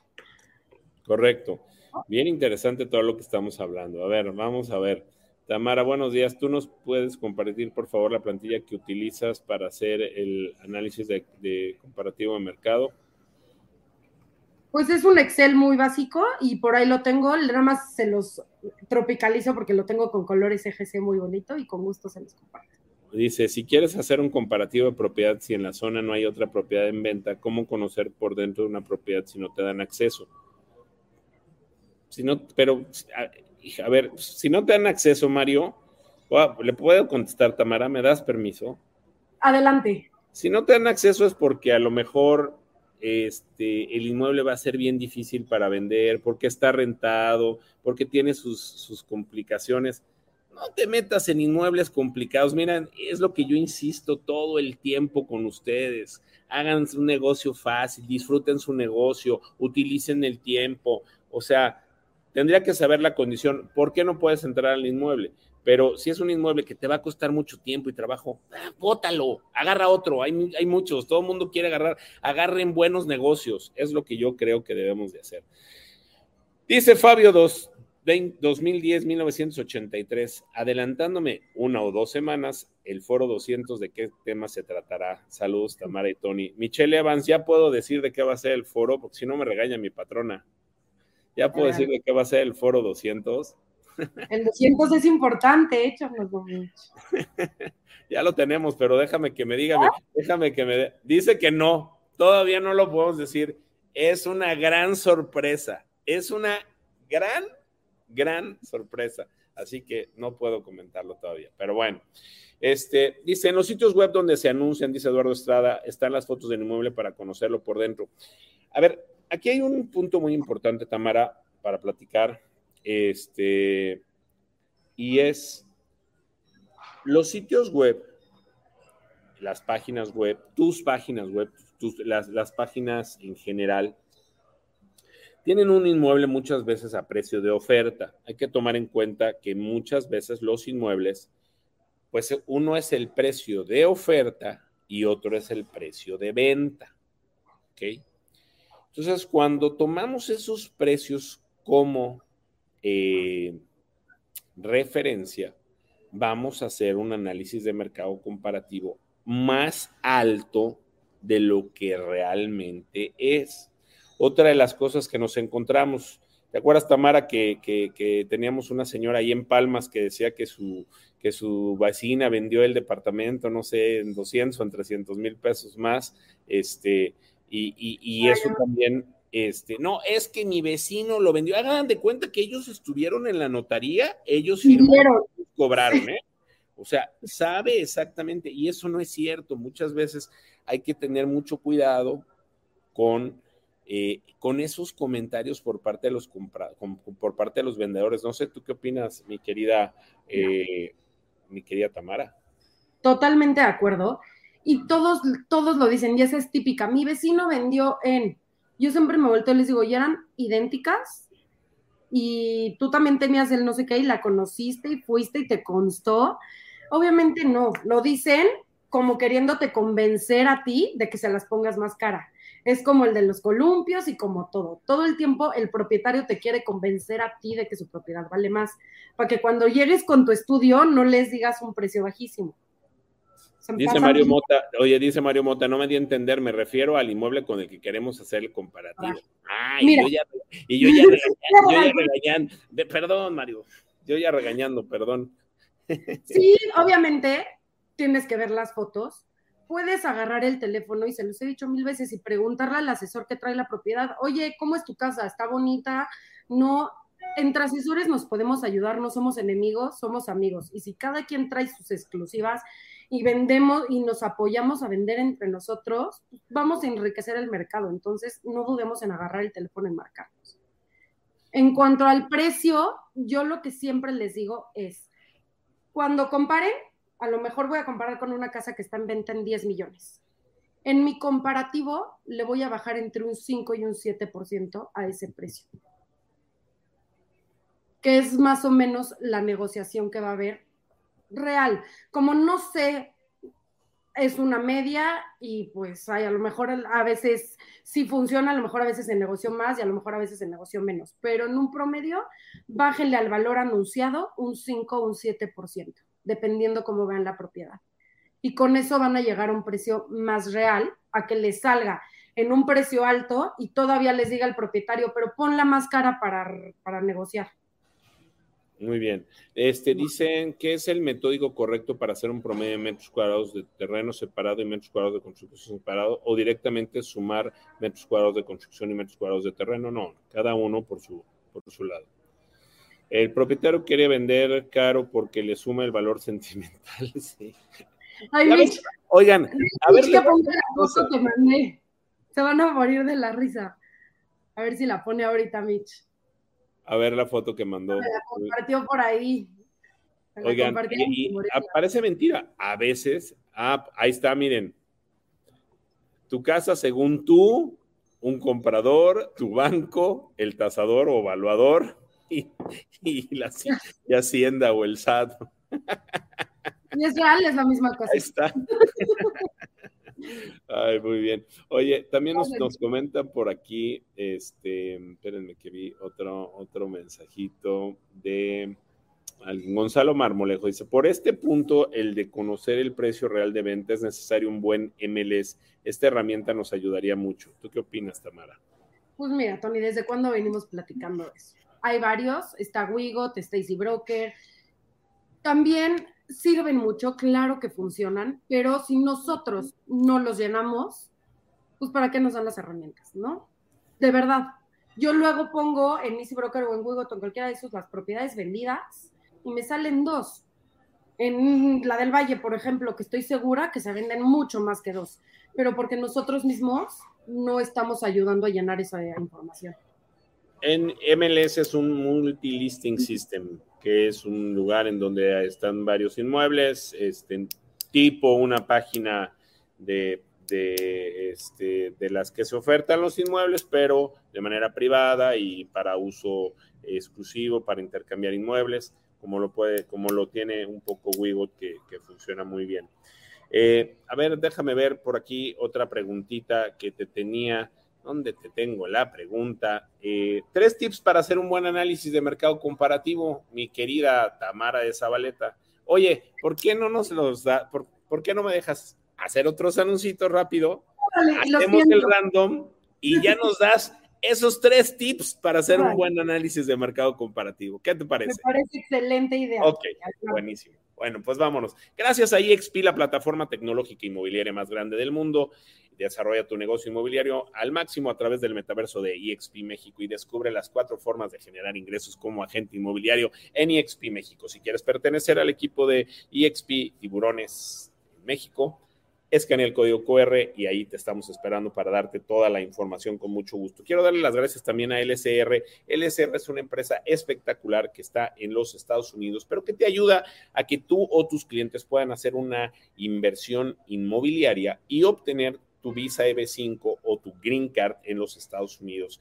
Correcto. Bien interesante todo lo que estamos hablando. A ver, vamos a ver. Tamara, buenos días. ¿Tú nos puedes compartir, por favor, la plantilla que utilizas para hacer el análisis de, comparativo de mercado? Pues es un Excel muy básico y por ahí lo tengo. Nada más se los tropicalizo porque lo tengo con colores EGC muy bonito y con gusto se los comparto. Dice, si quieres hacer un comparativo de propiedad, si en la zona no hay otra propiedad en venta, ¿cómo conocer por dentro de una propiedad si no te dan acceso? Si no, pero a ver, si no te dan acceso, Mario, le puedo contestar, Tamara, ¿me das permiso? Adelante. Si no te dan acceso es porque a lo mejor este, el inmueble va a ser bien difícil para vender, porque está rentado, porque tiene sus, sus complicaciones. No te metas en inmuebles complicados. Miren, es lo que yo insisto todo el tiempo con ustedes. Hagan un negocio fácil, disfruten su negocio, utilicen el tiempo. O sea, tendría que saber la condición. ¿Por qué no puedes entrar al inmueble? Pero si es un inmueble que te va a costar mucho tiempo y trabajo, ah, bótalo, agarra otro. Hay, hay muchos, todo el mundo quiere agarrar. Agarren buenos negocios. Es lo que yo creo que debemos de hacer. Dice Fabio 2, 2010-1983, adelantándome una o dos semanas, el foro 200, ¿de qué tema se tratará? Saludos, Tamara y Tony. Michelle Evans, ya puedo decir de qué va a ser el foro, porque si no me regaña mi patrona. Ya puedo decirle que va a ser el foro 200. El 200 es importante, hecho. ya lo tenemos, pero déjame que me diga, déjame que me dice que no, todavía no lo podemos decir. Es una gran sorpresa, es una gran, gran sorpresa. Así que no puedo comentarlo todavía, pero bueno. Este, dice, en los sitios web donde se anuncian, dice Eduardo Estrada, están las fotos del inmueble para conocerlo por dentro. A ver, aquí hay un punto muy importante, Tamara, para platicar. Este, y es los sitios web, las páginas web, tus páginas web, las, las páginas en general, tienen un inmueble muchas veces a precio de oferta. Hay que tomar en cuenta que muchas veces los inmuebles, pues uno es el precio de oferta y otro es el precio de venta. ¿Ok? Entonces, cuando tomamos esos precios como eh, referencia, vamos a hacer un análisis de mercado comparativo más alto de lo que realmente es. Otra de las cosas que nos encontramos, ¿te acuerdas, Tamara, que, que, teníamos una señora ahí en Palmas que decía que su, que su vecina vendió el departamento, no sé, en 200 o en 300 mil pesos más? Este, y, eso también, este, no, es que mi vecino lo vendió. Hagan de cuenta que ellos estuvieron en la notaría, ellos firmaron, cobraron, ¿eh? O sea, sabe exactamente, y eso no es cierto. Muchas veces hay que tener mucho cuidado con eh, con esos comentarios por parte de los por parte de los vendedores. No sé, ¿tú qué opinas, mi querida, eh, mi querida Tamara? Totalmente de acuerdo. Y todos, todos lo dicen, y esa es típica. Mi vecino vendió en. Yo siempre me vuelto y les digo, ¿ya eran idénticas? Y tú también tenías el no sé qué y la conociste y fuiste y te constó. Obviamente no, lo dicen como queriéndote convencer a ti de que se las pongas más cara. Es como el de los columpios y como todo. Todo el tiempo el propietario te quiere convencer a ti de que su propiedad vale más, para que cuando llegues con tu estudio no les digas un precio bajísimo. Dice Mario Mota, oye, dice Mario Mota, no me di a entender, me refiero al inmueble con el que queremos hacer el comparativo. Ah, y yo ya, y yo ya regañando, perdón, Mario, yo ya regañando, perdón. Sí, obviamente tienes que ver las fotos, puedes agarrar el teléfono y se los he dicho mil veces y preguntarle al asesor que trae la propiedad, oye, ¿cómo es tu casa? ¿Está bonita? No, entre asesores nos podemos ayudar, no somos enemigos, somos amigos. Y si cada quien trae sus exclusivas y vendemos y nos apoyamos a vender entre nosotros, vamos a enriquecer el mercado. Entonces, no dudemos en agarrar el teléfono y marcarnos. En cuanto al precio, yo lo que siempre les digo es, cuando comparen, a lo mejor voy a comparar con una casa que está en venta en 10 millones. En mi comparativo le voy a bajar entre un 5 y un 7% a ese precio, que es más o menos la negociación que va a haber real. Como no sé, es una media y pues hay a lo mejor a veces sí funciona, a lo mejor a veces se negoció más y a lo mejor a veces se negoció menos, pero en un promedio, bájenle al valor anunciado un 5 o un 7% dependiendo cómo vean la propiedad. Y con eso van a llegar a un precio más real, a que les salga en un precio alto y todavía les diga el propietario, pero pon la más cara para, para negociar. Muy bien. Este, dicen que es el metódico correcto para hacer un promedio de metros cuadrados de terreno separado y metros cuadrados de construcción separado o directamente sumar metros cuadrados de construcción y metros cuadrados de terreno. No, cada uno por su, por su lado. El propietario quiere vender caro porque le suma el valor sentimental. Sí. oigan, a ver. la foto que mandé. Se van a morir de la risa. A ver si la pone ahorita, Mitch. A ver la foto que mandó. la compartió por ahí. Oigan, y, parece mentira. A veces, ah, ahí está, miren. Tu casa, según tú, un comprador, tu banco, el tasador o evaluador, y, la Hacienda o el SAT. Y es real, es la misma cosa. Ahí está. Ay, muy bien. Oye, también nos, nos, comentan por aquí, este, espérenme que vi otro, otro mensajito de Gonzalo Marmolejo. Dice, por este punto, el de conocer el precio real de venta, es necesario un buen MLS. Esta herramienta nos ayudaría mucho. ¿Tú qué opinas, Tamara? Pues mira, Tony, ¿desde cuándo venimos platicando eso? hay varios, está Wigot, está Easy Broker. También sirven mucho, claro que funcionan, pero si nosotros no los llenamos, pues para qué nos dan las herramientas, ¿no? De verdad. Yo luego pongo en Easy Broker o en Wigot o en cualquiera de esos las propiedades vendidas y me salen dos. En la del Valle, por ejemplo, que estoy segura que se venden mucho más que dos, pero porque nosotros mismos no estamos ayudando a llenar esa información. En MLS es un multi-listing system, que es un lugar en donde están varios inmuebles, este, tipo una página de, de, este, de las que se ofertan los inmuebles, pero de manera privada y para uso exclusivo, para intercambiar inmuebles, como lo puede, como lo tiene un poco Wigot, que, que funciona muy bien. Eh, a ver, déjame ver por aquí otra preguntita que te tenía ¿Dónde te tengo la pregunta? Eh, tres tips para hacer un buen análisis de mercado comparativo, mi querida Tamara de Zabaleta. Oye, ¿por qué no nos los da? ¿Por, qué no me dejas hacer otros anuncios rápido? Hacemos el random y ya nos das esos tres tips para hacer un buen análisis de mercado comparativo. ¿Qué te parece? Me parece excelente idea. Ok, buenísimo. Bueno, pues vámonos. Gracias a EXP, la plataforma tecnológica inmobiliaria más grande del mundo. Desarrolla tu negocio inmobiliario al máximo a través del metaverso de EXP México y descubre las cuatro formas de generar ingresos como agente inmobiliario en EXP México. Si quieres pertenecer al equipo de EXP Tiburones México, escanea el código QR y ahí te estamos esperando para darte toda la información con mucho gusto. Quiero darle las gracias también a LSR. LSR es una empresa espectacular que está en los Estados Unidos, pero que te ayuda a que tú o tus clientes puedan hacer una inversión inmobiliaria y obtener tu visa EB5 o tu Green Card en los Estados Unidos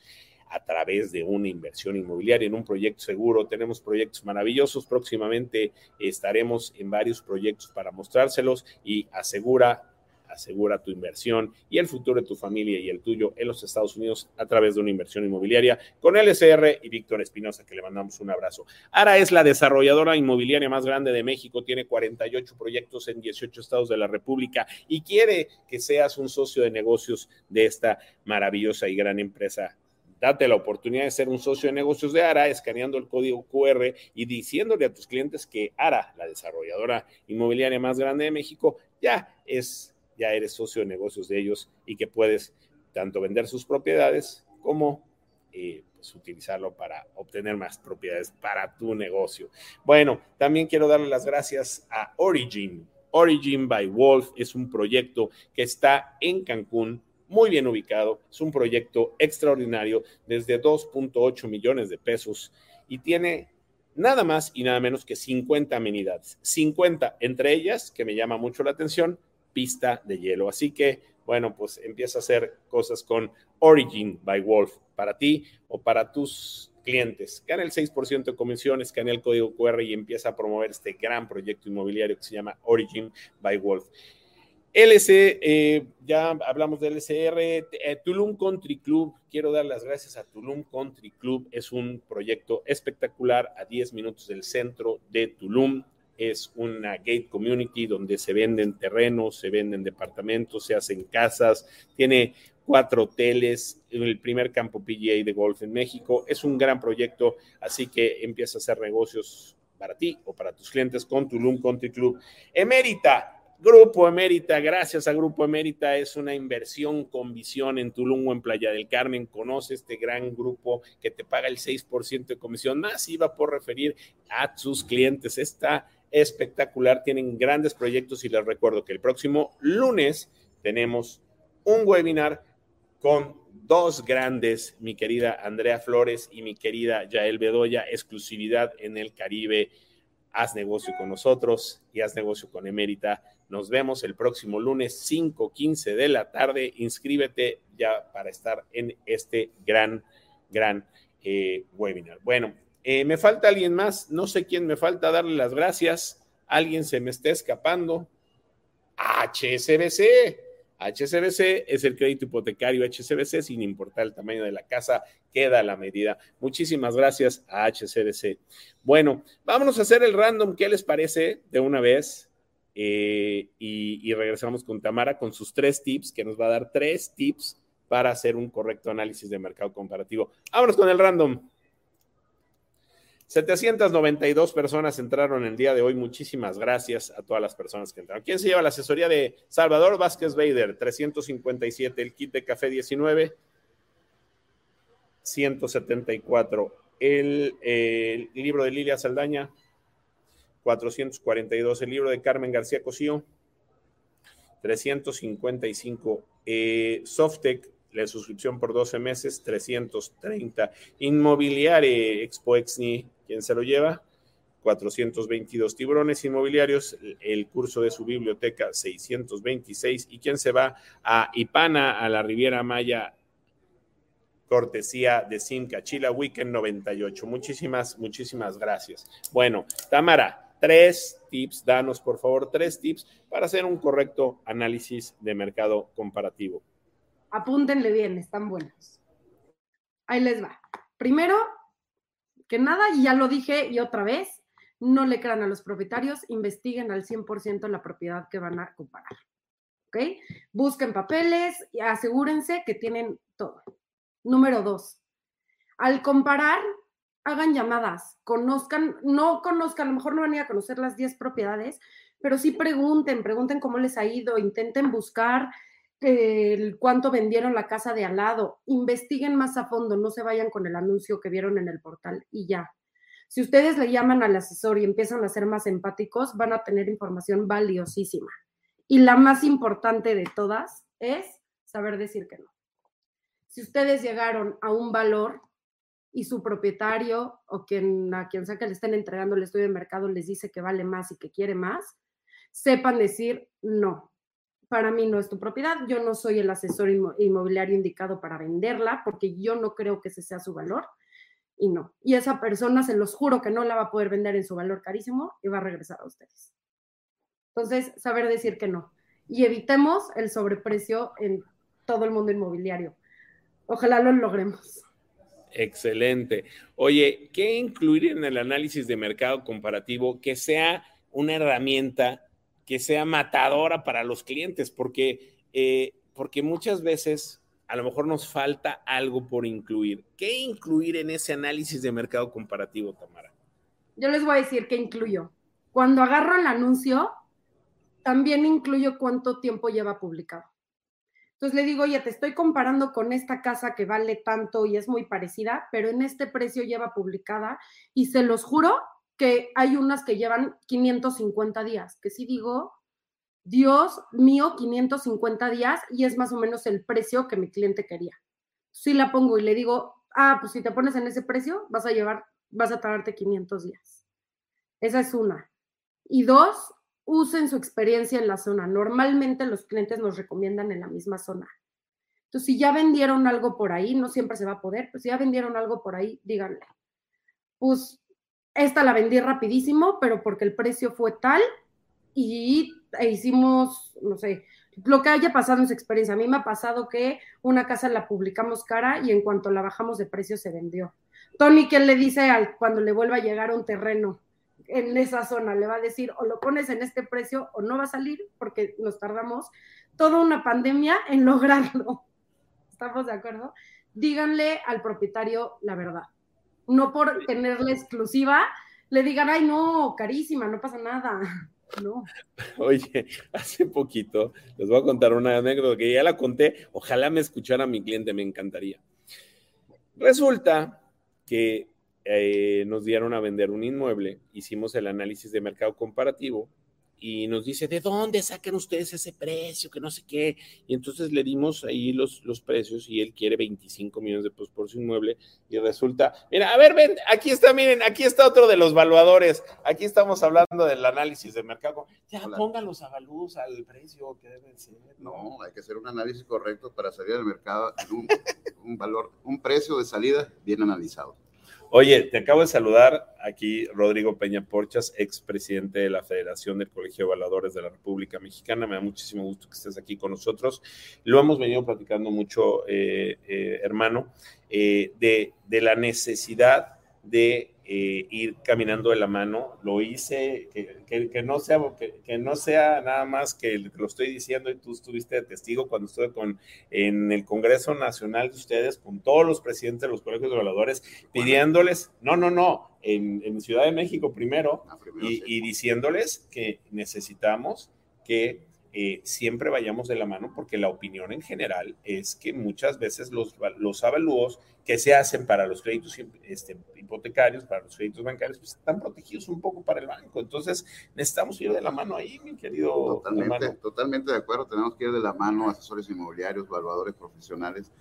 a través de una inversión inmobiliaria en un proyecto seguro. Tenemos proyectos maravillosos. Próximamente estaremos en varios proyectos para mostrárselos y asegura asegura tu inversión y el futuro de tu familia y el tuyo en los Estados Unidos a través de una inversión inmobiliaria con LSR y Víctor Espinosa, que le mandamos un abrazo. ARA es la desarrolladora inmobiliaria más grande de México, tiene 48 proyectos en 18 estados de la República y quiere que seas un socio de negocios de esta maravillosa y gran empresa date la oportunidad de ser un socio de negocios de ARA, escaneando el código QR y diciéndole a tus clientes que ARA, la desarrolladora inmobiliaria más grande de México, ya es ya eres socio de negocios de ellos y que puedes tanto vender sus propiedades como eh, pues, utilizarlo para obtener más propiedades para tu negocio. Bueno, también quiero darle las gracias a Origin. Origin by Wolf es un proyecto que está en Cancún, muy bien ubicado. Es un proyecto extraordinario desde 2.8 millones de pesos y tiene nada más y nada menos que 50 amenidades. 50 entre ellas, que me llama mucho la atención, pista de hielo. Así que, bueno, pues empieza a hacer cosas con Origin by Wolf para ti o para tus clientes. Gana el 6% de comisiones, gana el código QR y empieza a promover este gran proyecto inmobiliario que se llama Origin by Wolf. LC, eh, ya hablamos del LCR, eh, Tulum Country Club, quiero dar las gracias a Tulum Country Club, es un proyecto espectacular a 10 minutos del centro de Tulum, es una gate community donde se venden terrenos, se venden departamentos, se hacen casas, tiene cuatro hoteles, el primer campo PGA de golf en México. Es un gran proyecto, así que empieza a hacer negocios para ti o para tus clientes con Tulum Country Club. Emérita, Grupo Emérita, gracias a Grupo Emérita, es una inversión con visión en Tulum o en Playa del Carmen. Conoce este gran grupo que te paga el 6% de comisión más iba por referir a sus clientes. Esta espectacular, tienen grandes proyectos y les recuerdo que el próximo lunes tenemos un webinar con dos grandes, mi querida Andrea Flores y mi querida Yael Bedoya, exclusividad en el Caribe. Haz negocio con nosotros y haz negocio con Emérita. Nos vemos el próximo lunes 5:15 de la tarde. Inscríbete ya para estar en este gran, gran eh, webinar. Bueno, eh, me falta alguien más, no sé quién me falta darle las gracias. Alguien se me está escapando. HSBC. HSBC es el crédito hipotecario HSBC, sin importar el tamaño de la casa, queda la medida. Muchísimas gracias a HSBC. Bueno, vámonos a hacer el random. ¿Qué les parece de una vez? Eh, y, y regresamos con Tamara con sus tres tips, que nos va a dar tres tips para hacer un correcto análisis de mercado comparativo. Vámonos con el random. 792 personas entraron el día de hoy. Muchísimas gracias a todas las personas que entraron. ¿Quién se lleva la asesoría de Salvador Vázquez Bader? 357. El kit de café 19. 174. El, el libro de Lilia Saldaña. 442. El libro de Carmen García Cosío. 355. Eh, Softec la suscripción por 12 meses, 330. Inmobiliare Expo Exni, ¿quién se lo lleva? 422 tiburones inmobiliarios, el curso de su biblioteca 626 y quién se va a Ipana, a la Riviera Maya, cortesía de Simca, Chila Weekend 98. Muchísimas, muchísimas gracias. Bueno, Tamara, tres tips, danos por favor tres tips para hacer un correcto análisis de mercado comparativo. Apúntenle bien, están buenos. Ahí les va. Primero, que nada, y ya lo dije y otra vez, no le crean a los propietarios, investiguen al 100% la propiedad que van a comparar. ¿Ok? Busquen papeles y asegúrense que tienen todo. Número dos, al comparar, hagan llamadas, conozcan, no conozcan, a lo mejor no van a, ir a conocer las 10 propiedades, pero sí pregunten, pregunten cómo les ha ido, intenten buscar el cuánto vendieron la casa de al lado. Investiguen más a fondo, no se vayan con el anuncio que vieron en el portal y ya. Si ustedes le llaman al asesor y empiezan a ser más empáticos, van a tener información valiosísima. Y la más importante de todas es saber decir que no. Si ustedes llegaron a un valor y su propietario o quien, a quien sea que le estén entregando el estudio de mercado les dice que vale más y que quiere más, sepan decir no. Para mí no es tu propiedad, yo no soy el asesor inmobiliario indicado para venderla porque yo no creo que ese sea su valor y no. Y esa persona se los juro que no la va a poder vender en su valor carísimo y va a regresar a ustedes. Entonces, saber decir que no. Y evitemos el sobreprecio en todo el mundo inmobiliario. Ojalá lo logremos. Excelente. Oye, ¿qué incluir en el análisis de mercado comparativo que sea una herramienta que sea matadora para los clientes? Porque, eh, porque muchas veces a lo mejor nos falta algo por incluir. ¿Qué incluir en ese análisis de mercado comparativo, Tamara? Yo les voy a decir qué incluyo. Cuando agarro el anuncio, también incluyo cuánto tiempo lleva publicado. Entonces le digo, oye, te estoy comparando con esta casa que vale tanto y es muy parecida, pero en este precio lleva publicada y se los juro que hay unas que llevan 550 días, que sí digo, Dios mío, 550 días y es más o menos el precio que mi cliente quería. Sí la pongo y le digo, ah, pues si te pones en ese precio, vas a llevar, vas a tardarte 500 días. Esa es una. Y dos, usen su experiencia en la zona. Normalmente los clientes nos recomiendan en la misma zona. Entonces, si ya vendieron algo por ahí, no siempre se va a poder, pero si ya vendieron algo por ahí, díganle, pues esta la vendí rapidísimo, pero porque el precio fue tal y e hicimos, no sé, lo que haya pasado en su experiencia. A mí me ha pasado que una casa la publicamos cara y en cuanto la bajamos de precio se vendió. Tony, ¿qué le dice al, cuando le vuelva a llegar un terreno? en esa zona, le va a decir o lo pones en este precio o no va a salir porque nos tardamos toda una pandemia en lograrlo. ¿Estamos de acuerdo? Díganle al propietario la verdad. No por tenerla exclusiva, le digan, ay, no, carísima, no pasa nada. No. Oye, hace poquito les voy a contar una anécdota que ya la conté. Ojalá me escuchara mi cliente, me encantaría. Resulta que eh, nos dieron a vender un inmueble, hicimos el análisis de mercado comparativo y nos dice, ¿de dónde sacan ustedes ese precio? Que no sé qué. Y entonces le dimos ahí los, los precios y él quiere 25 millones de pesos por su inmueble y resulta, mira, a ver, ven, aquí está, miren, aquí está otro de los valuadores. Aquí estamos hablando del análisis de mercado. Ya pónganlos a la luz al precio que deben ser. No, hay que hacer un análisis correcto para salir al mercado en un valor, un precio de salida bien analizado. Oye, te acabo de saludar aquí Rodrigo Peña Porchas, expresidente de la Federación del Colegio de Evaluadores de la República Mexicana. Me da muchísimo gusto que estés aquí con nosotros. Lo hemos venido platicando mucho, eh, eh, hermano, eh, de, de la necesidad de eh, ir caminando de la mano. Lo hice, que, no sea, que, no sea nada más que lo estoy diciendo y tú estuviste de testigo cuando estuve con, en el Congreso Nacional de ustedes, con todos los presidentes de los colegios de evaluadores, pidiéndoles, no, no, no, en, Ciudad de México primero, ah, y diciéndoles que necesitamos que eh, siempre vayamos de la mano porque la opinión en general es que muchas veces los, los avalúos que se hacen para los créditos este, hipotecarios, para los créditos bancarios, pues están protegidos un poco para el banco. Entonces necesitamos ir de la mano ahí, mi querido. Totalmente, totalmente de acuerdo. Tenemos que ir de la mano asesores inmobiliarios, evaluadores profesionales,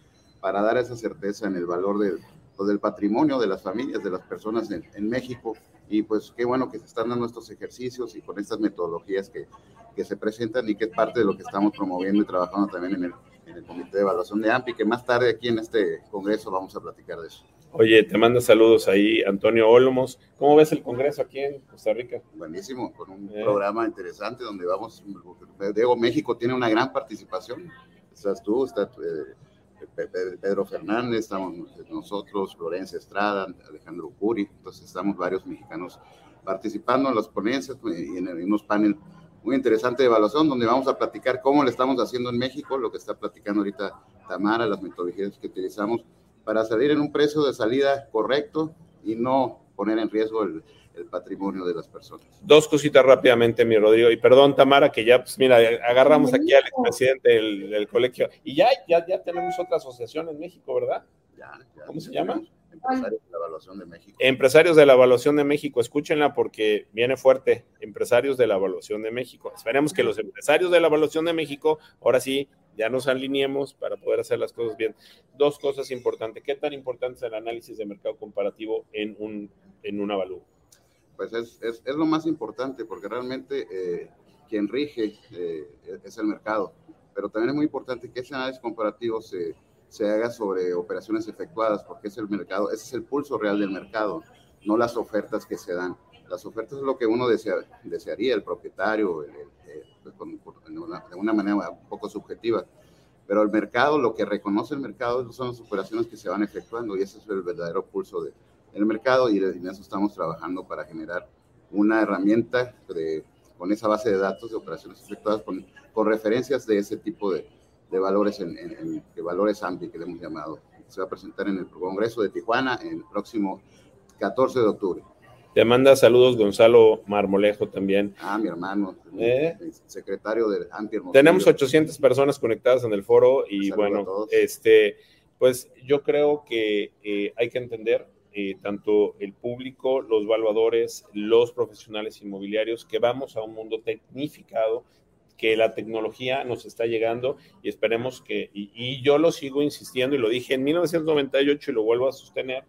para dar esa certeza en el valor del, del patrimonio de las familias, de las personas en, en México. Y pues qué bueno que se están dando estos ejercicios y con estas metodologías que que se presentan y que es parte de lo que estamos promoviendo y trabajando también en el, en el Comité de Evaluación de AMPI, que más tarde aquí en este congreso vamos a platicar de eso. Oye, te mando saludos ahí, Antonio Olmos. ¿Cómo ves el congreso aquí en Costa Rica? Buenísimo, con un eh. programa interesante donde vamos, Diego, México tiene una gran participación. Estás tú, está eh, Pedro Fernández, estamos nosotros, Florencia Estrada, Alejandro Curi, entonces estamos varios mexicanos participando en las ponencias y en, en unos paneles muy interesante evaluación donde vamos a platicar cómo le estamos haciendo en México, lo que está platicando ahorita Tamara, las metodologías que utilizamos para salir en un precio de salida correcto y no poner en riesgo el, patrimonio de las personas. Dos cositas rápidamente, mi Rodrigo, y perdón, Tamara, que ya, pues mira, agarramos aquí al expresidente del, del colegio y ya, ya, ya tenemos otra asociación en México, ¿verdad? Ya, ¿Cómo se llama? Empresarios de la Evaluación de México. Empresarios de la Evaluación de México, escúchenla porque viene fuerte. Empresarios de la Evaluación de México. Esperemos que los empresarios de la Evaluación de México, ahora sí, ya nos alineemos para poder hacer las cosas bien. Dos cosas importantes. ¿Qué tan importante es el análisis de mercado comparativo en un, en un avalúo? Pues es, es, es, lo más importante porque realmente eh, quien rige eh, es el mercado. Pero también es muy importante que ese análisis comparativo se se haga sobre operaciones efectuadas, porque es el mercado, ese es el pulso real del mercado, no las ofertas que se dan. Las ofertas es lo que uno desea, desearía, el propietario, pues, de una manera un poco subjetiva. Pero el mercado, lo que reconoce el mercado son las operaciones que se van efectuando y ese es el verdadero pulso de, del mercado y en eso estamos trabajando para generar una herramienta de, con esa base de datos de operaciones efectuadas con, con referencias de ese tipo de, de valores en, en, de valores AMPI que le hemos llamado. Se va a presentar en el Congreso de Tijuana el próximo 14 de octubre. Te manda saludos Gonzalo Marmolejo también. Ah, mi hermano, ¿Eh? secretario de AMPI. Tenemos 800 personas conectadas en el foro y bueno, este, pues yo creo que eh, hay que entender eh, tanto el público, los evaluadores, los profesionales inmobiliarios, que vamos a un mundo tecnificado que la tecnología nos está llegando y esperemos que, y, yo lo sigo insistiendo y lo dije en 1998 y lo vuelvo a sostener,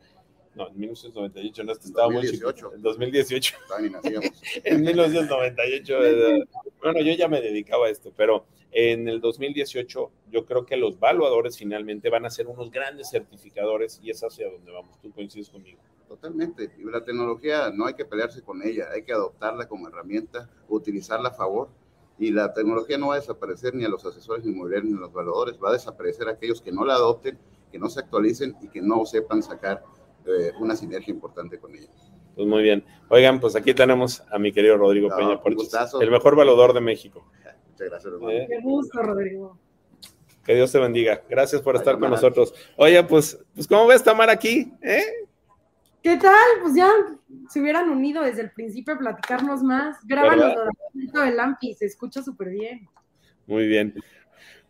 no, en 1998 no, estaba muy chico, en 2018, en 1998, bueno, yo ya me dedicaba a esto, pero en el 2018 yo creo que los valuadores finalmente van a ser unos grandes certificadores y es hacia donde vamos, tú coincides conmigo. Totalmente. Y la tecnología no hay que pelearse con ella, hay que adoptarla como herramienta, utilizarla a favor y la tecnología no va a desaparecer ni a los asesores inmobiliarios ni a los valores, va a desaparecer a aquellos que no la adopten, que no se actualicen y que no sepan sacar eh, una sinergia importante con ella. Pues muy bien. Oigan, pues aquí tenemos a mi querido Rodrigo Peña el mejor valedor de México. Muchas gracias, hermano. ¿Eh? Qué gusto, Rodrigo. Que Dios te bendiga. Gracias por estar con nosotros. Oye, pues, pues ¿cómo ves, Tamar, aquí? ¿Eh? ¿Qué tal? Pues ya se hubieran unido desde el principio a platicarnos más. Grábanos el AMPI, se escucha súper bien. Muy bien.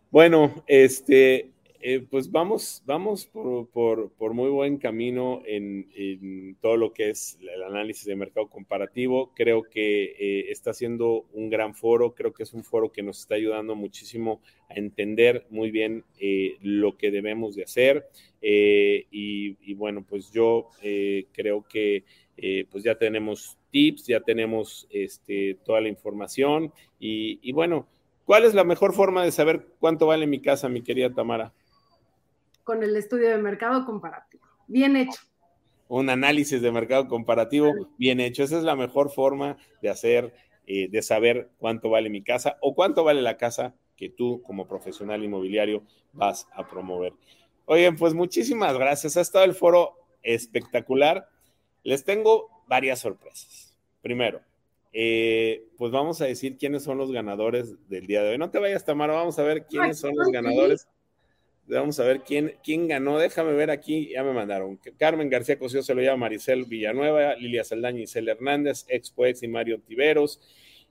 Bueno, este, eh, pues vamos, vamos por, muy buen camino en, todo lo que es el análisis de mercado comparativo. Creo que eh, está siendo un gran foro, creo que es un foro que nos está ayudando muchísimo a entender muy bien eh, lo que debemos de hacer. Y, bueno, pues yo creo que pues ya tenemos tips, ya tenemos este, toda la información y, y bueno, ¿cuál es la mejor forma de saber cuánto vale mi casa, mi querida Tamara? Con el estudio de mercado comparativo. Bien hecho. Un análisis de mercado comparativo bien hecho. Esa es la mejor forma de hacer, eh, de saber cuánto vale mi casa o cuánto vale la casa que tú como profesional inmobiliario vas a promover. Oigan, pues muchísimas gracias. Ha estado el foro espectacular. Les tengo varias sorpresas. Primero, eh, pues vamos a decir quiénes son los ganadores del día de hoy. No te vayas, Tamara, vamos a ver quiénes son los ganadores. Vamos a ver quién, quién ganó. Déjame ver aquí. Ya me mandaron. Carmen García Cosío se lo llama Maricel Villanueva, Lilia Saldaña y Cel Hernández, Expo Ex y Mario Tiveros,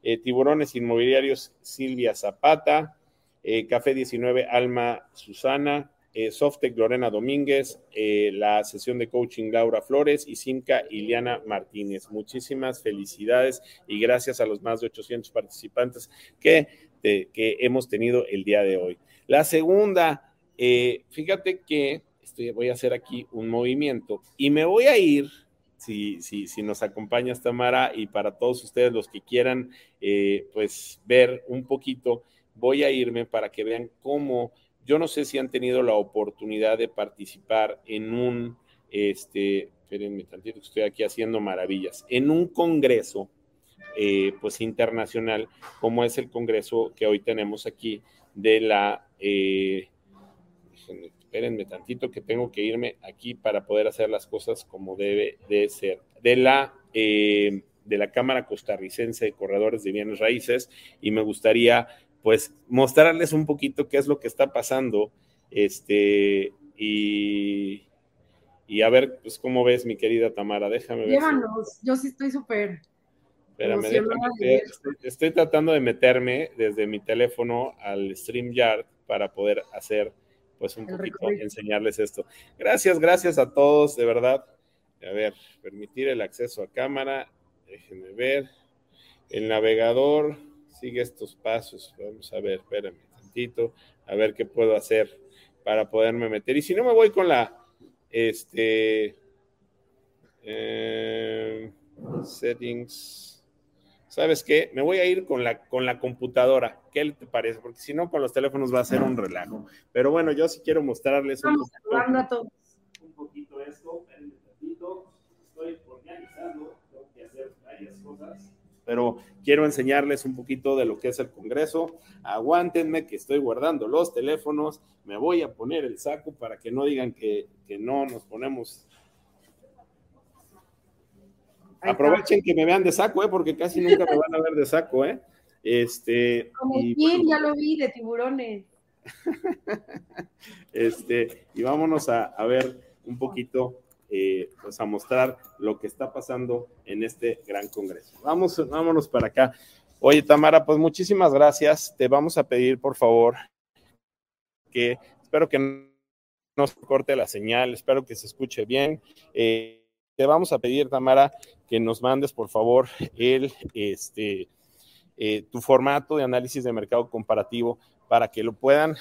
eh, Tiburones Inmobiliarios Silvia Zapata, eh, Café 19 Alma Susana, eh, Softec Lorena Domínguez, la sesión de coaching Laura Flores y Simca Iliana Martínez. Muchísimas felicidades y gracias a los más de 800 participantes que, que hemos tenido el día de hoy. La segunda eh, fíjate que estoy, voy a hacer aquí un movimiento y me voy a ir, si, si, si nos acompañas Tamara, y para todos ustedes los que quieran eh, pues ver un poquito, voy a irme para que vean cómo, yo no sé si han tenido la oportunidad de participar en un, este, espérenme tantito, estoy aquí haciendo maravillas, en un congreso, eh, pues internacional, como es el congreso que hoy tenemos aquí de la espérenme tantito que tengo que irme aquí para poder hacer las cosas como debe de ser. De la, eh, de la Cámara Costarricense de Corredores de Bienes Raíces y me gustaría pues mostrarles un poquito qué es lo que está pasando este y, y a ver pues cómo ves mi querida Tamara, déjame ver. Llévanos, yo sí estoy súper Espérame, estoy, estoy, tratando de meterme desde mi teléfono al StreamYard para poder hacer pues un poquito enseñarles esto. Gracias, gracias a todos, de verdad. A ver, permitir el acceso a cámara. Déjenme ver. El navegador sigue estos pasos. Vamos a ver, espérenme tantito, a ver qué puedo hacer para poderme meter. Y si no me voy con la, este, eh, settings. ¿Sabes qué? Me voy a ir con la, con la computadora. ¿Qué te parece? Porque si no, con los teléfonos va a ser un relajo. Pero bueno, yo sí quiero mostrarles un poquito, un poquito esto. Estoy organizando, tengo que hacer varias cosas pero quiero enseñarles un poquito de lo que es el Congreso. Aguántenme que estoy guardando los teléfonos, me voy a poner el saco para que no digan que, no nos ponemos. Aprovechen que me vean de saco, ¿eh? porque casi nunca me van a ver de saco. ¿eh? Este, Como y, ya lo vi, de tiburones. este, y vámonos a, a ver un poquito eh, pues a mostrar lo que está pasando en este gran congreso. Vamos, vámonos para acá. Oye, Tamara, pues muchísimas gracias. Te vamos a pedir, por favor, que espero que no se corte la señal, espero que se escuche bien. Eh, te vamos a pedir, Tamara, que nos mandes, por favor, el, este, eh, tu formato de análisis de mercado comparativo para que lo puedan,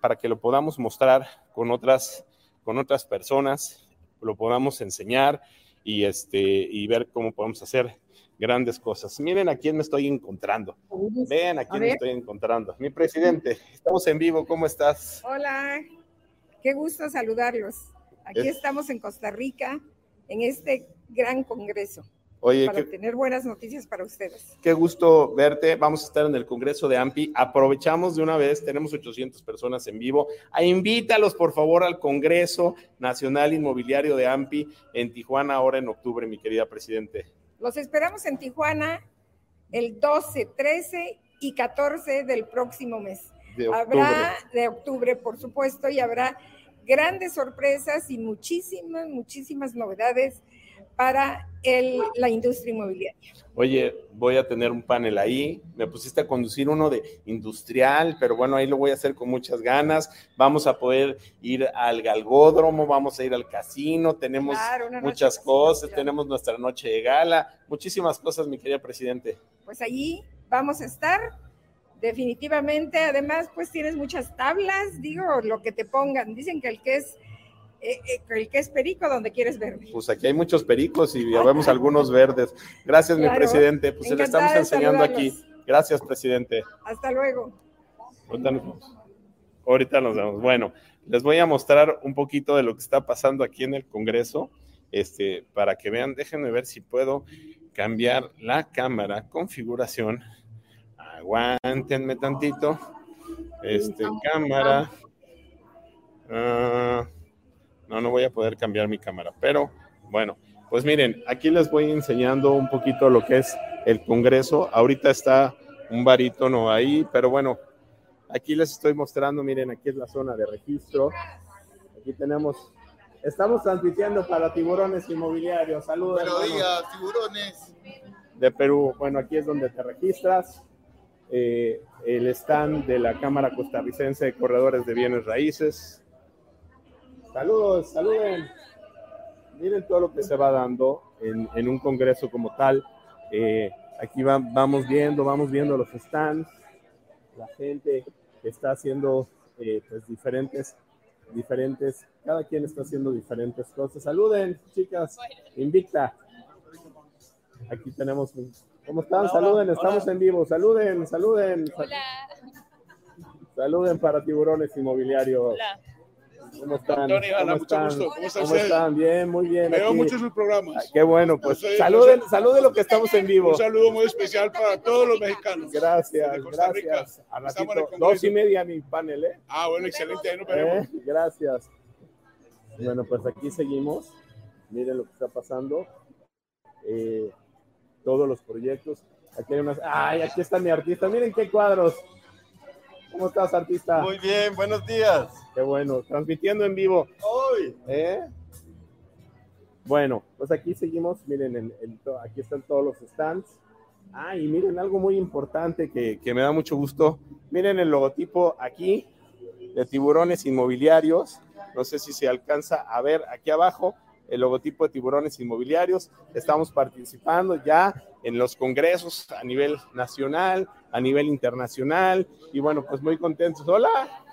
para que lo podamos mostrar con otras con otras personas, lo podamos enseñar y, este, y ver cómo podemos hacer grandes cosas. Miren a quién me estoy encontrando. Vean a quién me estoy encontrando. Mi presidente, estamos en vivo, ¿cómo estás? Hola, qué gusto saludarlos. Aquí estamos en Costa Rica, en este gran congreso. Oye, para tener buenas noticias para ustedes. Qué gusto verte. Vamos a estar en el Congreso de AMPI. Aprovechamos de una vez, tenemos 800 personas en vivo. A invítalos, por favor, al Congreso Nacional Inmobiliario de AMPI en Tijuana, ahora en octubre, mi querida Presidente. Los esperamos en Tijuana el 12, 13 y 14 del próximo mes. De habrá de octubre, por supuesto, y habrá grandes sorpresas y muchísimas, muchísimas novedades para el, la industria inmobiliaria. Oye, voy a tener un panel ahí. Me pusiste a conducir uno de industrial, pero bueno, ahí lo voy a hacer con muchas ganas. Vamos a poder ir al galgódromo, vamos a ir al casino, tenemos muchas cosas, tenemos nuestra noche de gala, muchísimas cosas, mi querida Presidente. Pues allí vamos a estar. Definitivamente, además, pues tienes muchas tablas, digo, lo que te pongan. Dicen que el que es eh, eh, el que es perico donde quieres verde. Pues aquí hay muchos pericos y ya vemos algunos verdes. Gracias, mi presidente. Pues se le estamos enseñando aquí. Gracias, presidente. Hasta luego. Ahorita nos vemos. Ahorita nos vemos. Bueno, les voy a mostrar un poquito de lo que está pasando aquí en el Congreso, este, para que vean. Déjenme ver si puedo cambiar la cámara, configuración. Aguántenme tantito. Este, cámara. Ah, no, no voy a poder cambiar mi cámara, pero bueno, pues miren, aquí les voy enseñando un poquito lo que es el Congreso. Ahorita está un barítono ahí, pero bueno, aquí les estoy mostrando, miren, aquí es la zona de registro. Aquí tenemos, estamos transmitiendo para tiburones inmobiliarios. Saludos. Buenos días, tiburones. De Perú. Bueno, aquí es donde te registras. Eh, el stand de la Cámara Costarricense de Corredores de Bienes Raíces. Saludos, saluden. Miren todo lo que se va dando en, un congreso como tal. Eh, aquí vamos viendo, vamos viendo los stands, la gente está haciendo eh, pues diferentes, diferentes, cada quien está haciendo diferentes cosas. Saluden, chicas, invicta. Aquí tenemos, ¿cómo están? Saluden, estamos en vivo. Saluden, saluden. Hola. Saluden para tiburones inmobiliarios. Hola. ¿Cómo están? ¿Cómo, mucho están? Gusto. ¿Cómo, ¿Cómo están? Bien, muy bien. Veo mucho sus programas. qué bueno, pues saluden, saluden lo que estamos en vivo. Un saludo muy especial para todos los mexicanos. Gracias, gracias. A ratito, dos y media mi panel, ¿eh? Ah, bueno, excelente, ahí nos veremos. ¿Eh? Gracias. Bueno, pues aquí seguimos. Miren lo que está pasando. Eh, todos los proyectos. Aquí hay unas. ¡Ay, aquí está mi artista! Miren qué cuadros. ¿Cómo estás, artista? Muy bien, buenos días. Qué bueno, transmitiendo en vivo. Hoy. ¿Eh? Bueno, pues aquí seguimos, miren, aquí están todos los stands. Ah, y miren algo muy importante que, me da mucho gusto. Miren el logotipo aquí. de tiburones inmobiliarios. No sé si se alcanza a ver aquí abajo el logotipo de tiburones inmobiliarios. Estamos participando ya en los congresos a nivel nacional, a nivel internacional y bueno, pues muy contentos. Hola,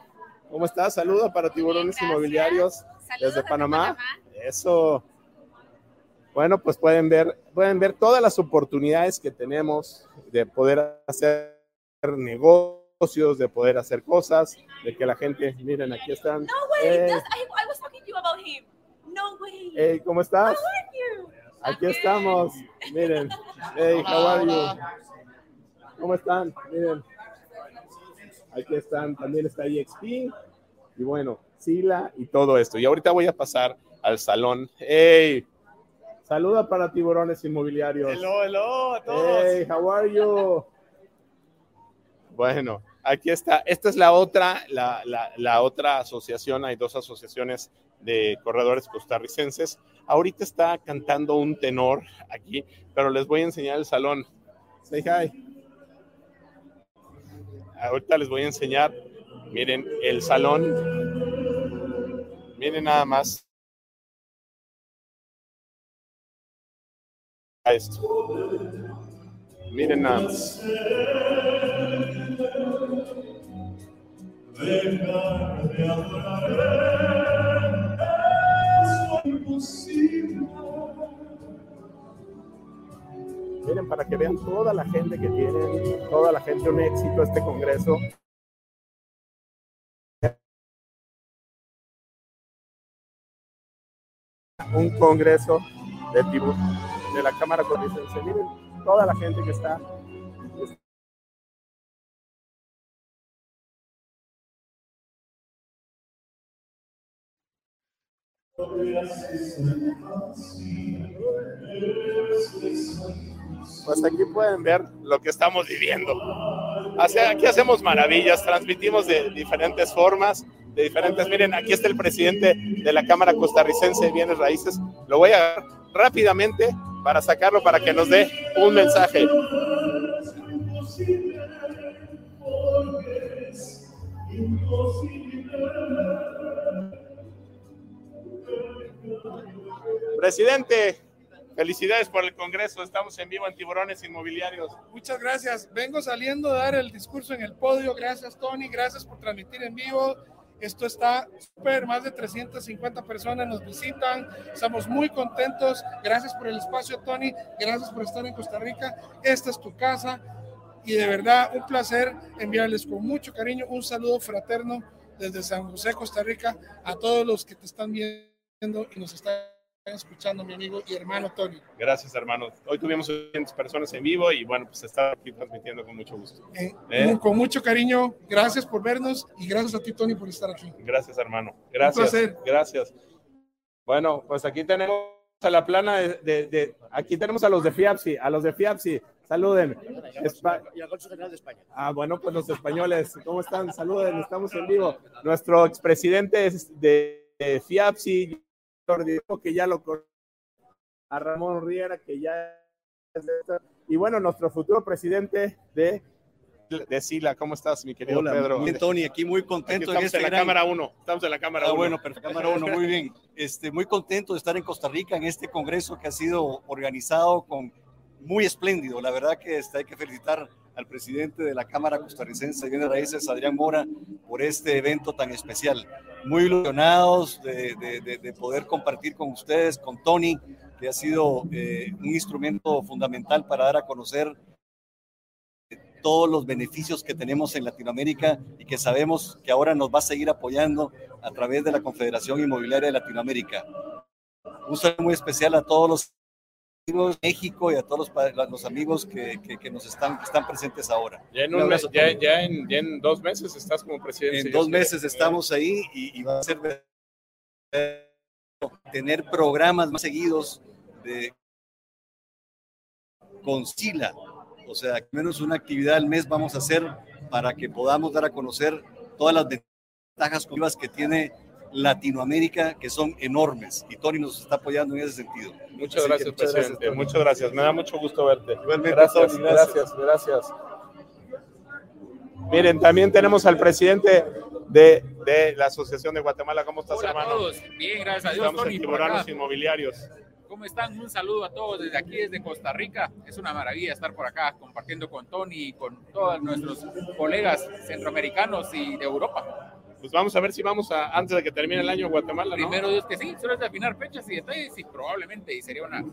¿cómo estás? Saludo para tiburones inmobiliarios desde Panamá. Eso. Bueno, pues pueden ver, pueden ver todas las oportunidades que tenemos de poder hacer negocios, de poder hacer cosas, de que la gente, miren, aquí están. No way, eh, I, I was talking to you about him. No way. Hey, ¿cómo estás? Aquí estamos. Miren. Hey, how are you? ¿Cómo están? Miren. Aquí están. También está EXP. Y bueno, Sila y todo esto. Y ahorita voy a pasar al salón. Hey. Saluda para tiburones inmobiliarios. Hello, hello a todos. Hey, how are you? Bueno, aquí está. Esta es la otra, la, la, la otra asociación. Hay dos asociaciones de corredores costarricenses. Ahorita está cantando un tenor aquí, pero les voy a enseñar el salón. Say hi. Ahorita les voy a enseñar, miren, el salón. Miren nada más. Miren nada más. Dejar de Miren, para que vean toda la gente que tiene, toda la gente, un éxito este congreso. Un congreso de, de la Cámara Costarricense. Miren, toda la gente que está Pues aquí pueden ver lo que estamos viviendo. Aquí hacemos maravillas, transmitimos de diferentes formas, de diferentes. Miren, aquí está el presidente de la Cámara Costarricense de Bienes Raíces. Lo voy a rápidamente para sacarlo para que nos dé un mensaje. Presidente, felicidades por el Congreso. Estamos en vivo en Tiburones Inmobiliarios. Muchas gracias. Vengo saliendo a dar el discurso en el podio. Gracias, Tony. Gracias por transmitir en vivo. Esto está súper, más de 350 personas nos visitan, estamos muy contentos, gracias por el espacio Tony, gracias por estar en Costa Rica, esta es tu casa y de verdad un placer enviarles con mucho cariño un saludo fraterno desde San José, Costa Rica, a todos los que te están viendo y nos están escuchando mi amigo y hermano Tony. Gracias, hermano. Hoy tuvimos 100 personas en vivo y bueno, pues está aquí transmitiendo con mucho gusto. Eh, ¿Eh? Con mucho cariño, gracias por vernos y gracias a ti, Tony, por estar aquí. Gracias, hermano. Gracias. Gracias. Bueno, pues aquí tenemos a la plana de, de, aquí tenemos a los de FIAPSI, a los de FIAPSI, saluden. y al General de España. Ah, bueno, pues los españoles, ¿cómo están? Saluden, estamos en vivo. Nuestro expresidente de, de FIAPSI, que ya lo a Ramón Riera, que ya y bueno, nuestro futuro presidente de, de Sila. ¿Cómo estás, mi querido Pedro? Bien, Tony, aquí muy contento. estamos en, este la cámara 1. Estamos en la cámara 1. Ah, bueno, perfecto. Cámara 1, muy bien. Este, muy contento de estar en Costa Rica en este congreso que ha sido organizado con muy espléndido. La verdad que está, hay que felicitar al presidente de la Cámara Costarricense de Bienes Raíces, Adrián Mora, por este evento tan especial. Muy ilusionados de, de, poder compartir con ustedes, con Tony, que ha sido eh, un instrumento fundamental para dar a conocer todos los beneficios que tenemos en Latinoamérica y que sabemos que ahora nos va a seguir apoyando a través de la Confederación Inmobiliaria de Latinoamérica. Un saludo muy especial a todos los México y a todos los, los amigos que, que, nos están, están presentes ahora. Ya en, un mes, ya, ya, en, ya en, dos meses estás como presidente. En dos meses estamos ahí y, y, va a ser tener programas más seguidos de con SILA. O sea, al menos una actividad al mes vamos a hacer para que podamos dar a conocer todas las ventajas que tiene Latinoamérica que son enormes y Tony nos está apoyando en ese sentido. Muchas gracias, presidente. muchas gracias. Me da mucho gusto verte. gracias, gracias, gracias, Miren, también tenemos al presidente de, de la Asociación de Guatemala. ¿Cómo estás, Hola hermano? a todos. Bien, gracias a Dios, Estamos Tony. Inmobiliarios. ¿Cómo están? Un saludo a todos desde aquí, desde Costa Rica. Es una maravilla estar por acá compartiendo con Tony y con todos nuestros colegas centroamericanos y de Europa. Pues vamos a ver si vamos a, antes de que termine el año, Guatemala, ¿no? Primero Dios que sí, solo es de afinar fechas y detalles y probablemente y sería una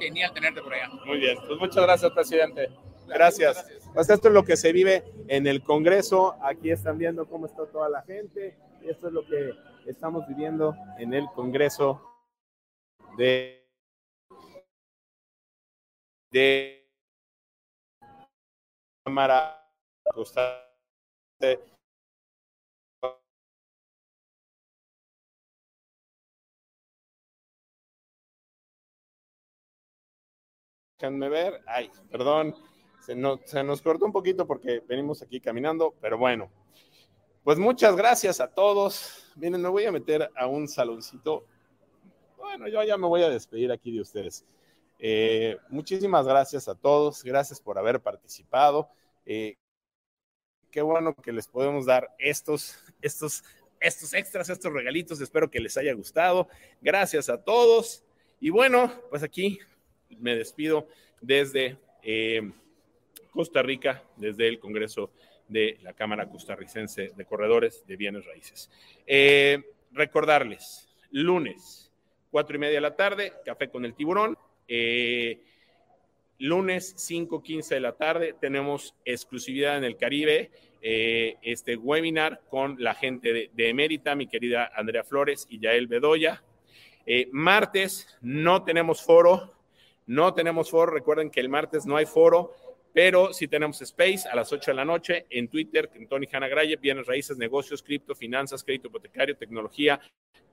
genial tenerte por allá. Muy bien, pues muchas gracias, presidente. Gracias. Pues esto es lo que se vive en el Congreso. Aquí están viendo cómo está toda la gente. Esto es lo que estamos viviendo en el Congreso de, de Cámara Costa Déjenme ver. Ay, perdón. Se nos, cortó un poquito porque venimos aquí caminando, pero bueno. Pues muchas gracias a todos. Miren, me voy a meter a un saloncito. Bueno, yo ya me voy a despedir aquí de ustedes. Eh, muchísimas gracias a todos. Gracias por haber participado. Eh, qué bueno que les podemos dar estos, estos, estos extras, estos regalitos. Espero que les haya gustado. Gracias a todos. Y bueno, pues aquí me despido desde eh, Costa Rica, desde el Congreso de la Cámara Costarricense de Corredores de Bienes Raíces. Eh, recordarles, lunes, cuatro y media de la tarde, café con el tiburón. Eh, lunes 5.15 de la tarde tenemos exclusividad en el Caribe, eh, este webinar con la gente de, Emérita, mi querida Andrea Flores y Yael Bedoya. Martes no tenemos foro, no tenemos foro, recuerden que el martes no hay foro, pero sí tenemos space a las 8 de la noche en Twitter, Tony Hanna Graye, bienes raíces, negocios, cripto, finanzas, crédito hipotecario, tecnología,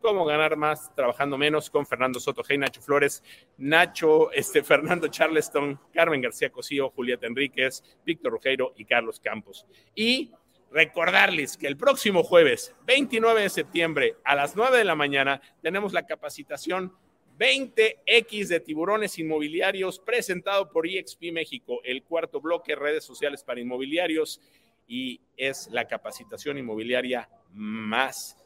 cómo ganar más trabajando menos con Fernando Soto, Hey Nacho Flores, Nacho, este, Fernando Charleston, Carmen García Cosío, Julieta Enríquez, Víctor Rugeiro y Carlos Campos. Y recordarles que el próximo jueves, 29 de septiembre, a las 9 de la mañana, tenemos la capacitación 20X de tiburones inmobiliarios presentado por EXP México, el cuarto bloque, redes sociales para inmobiliarios, y es la capacitación inmobiliaria más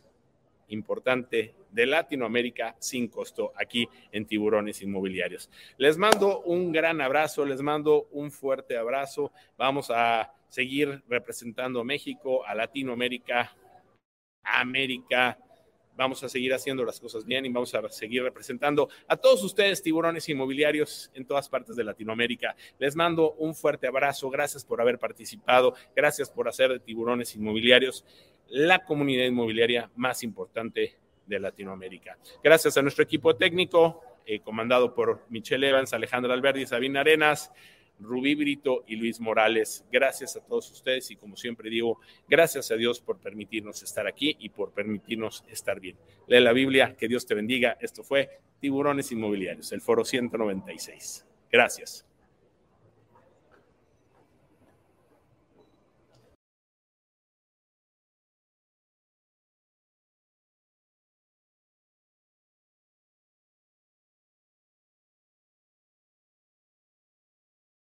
importante de Latinoamérica sin costo aquí en Tiburones Inmobiliarios. Les mando un gran abrazo, les mando un fuerte abrazo. Vamos a seguir representando a México, a Latinoamérica, a América. Vamos a seguir haciendo las cosas bien y vamos a seguir representando a todos ustedes, tiburones inmobiliarios en todas partes de Latinoamérica. Les mando un fuerte abrazo. Gracias por haber participado. Gracias por hacer de tiburones inmobiliarios la comunidad inmobiliaria más importante de Latinoamérica. Gracias a nuestro equipo técnico, eh, comandado por Michelle Evans, Alejandra Alberdi, Sabina Arenas, Rubí Brito y Luis Morales. Gracias a todos ustedes y como siempre digo, gracias a Dios por permitirnos estar aquí y por permitirnos estar bien. Lee la Biblia, que Dios te bendiga. Esto fue Tiburones Inmobiliarios, el foro 196. Gracias.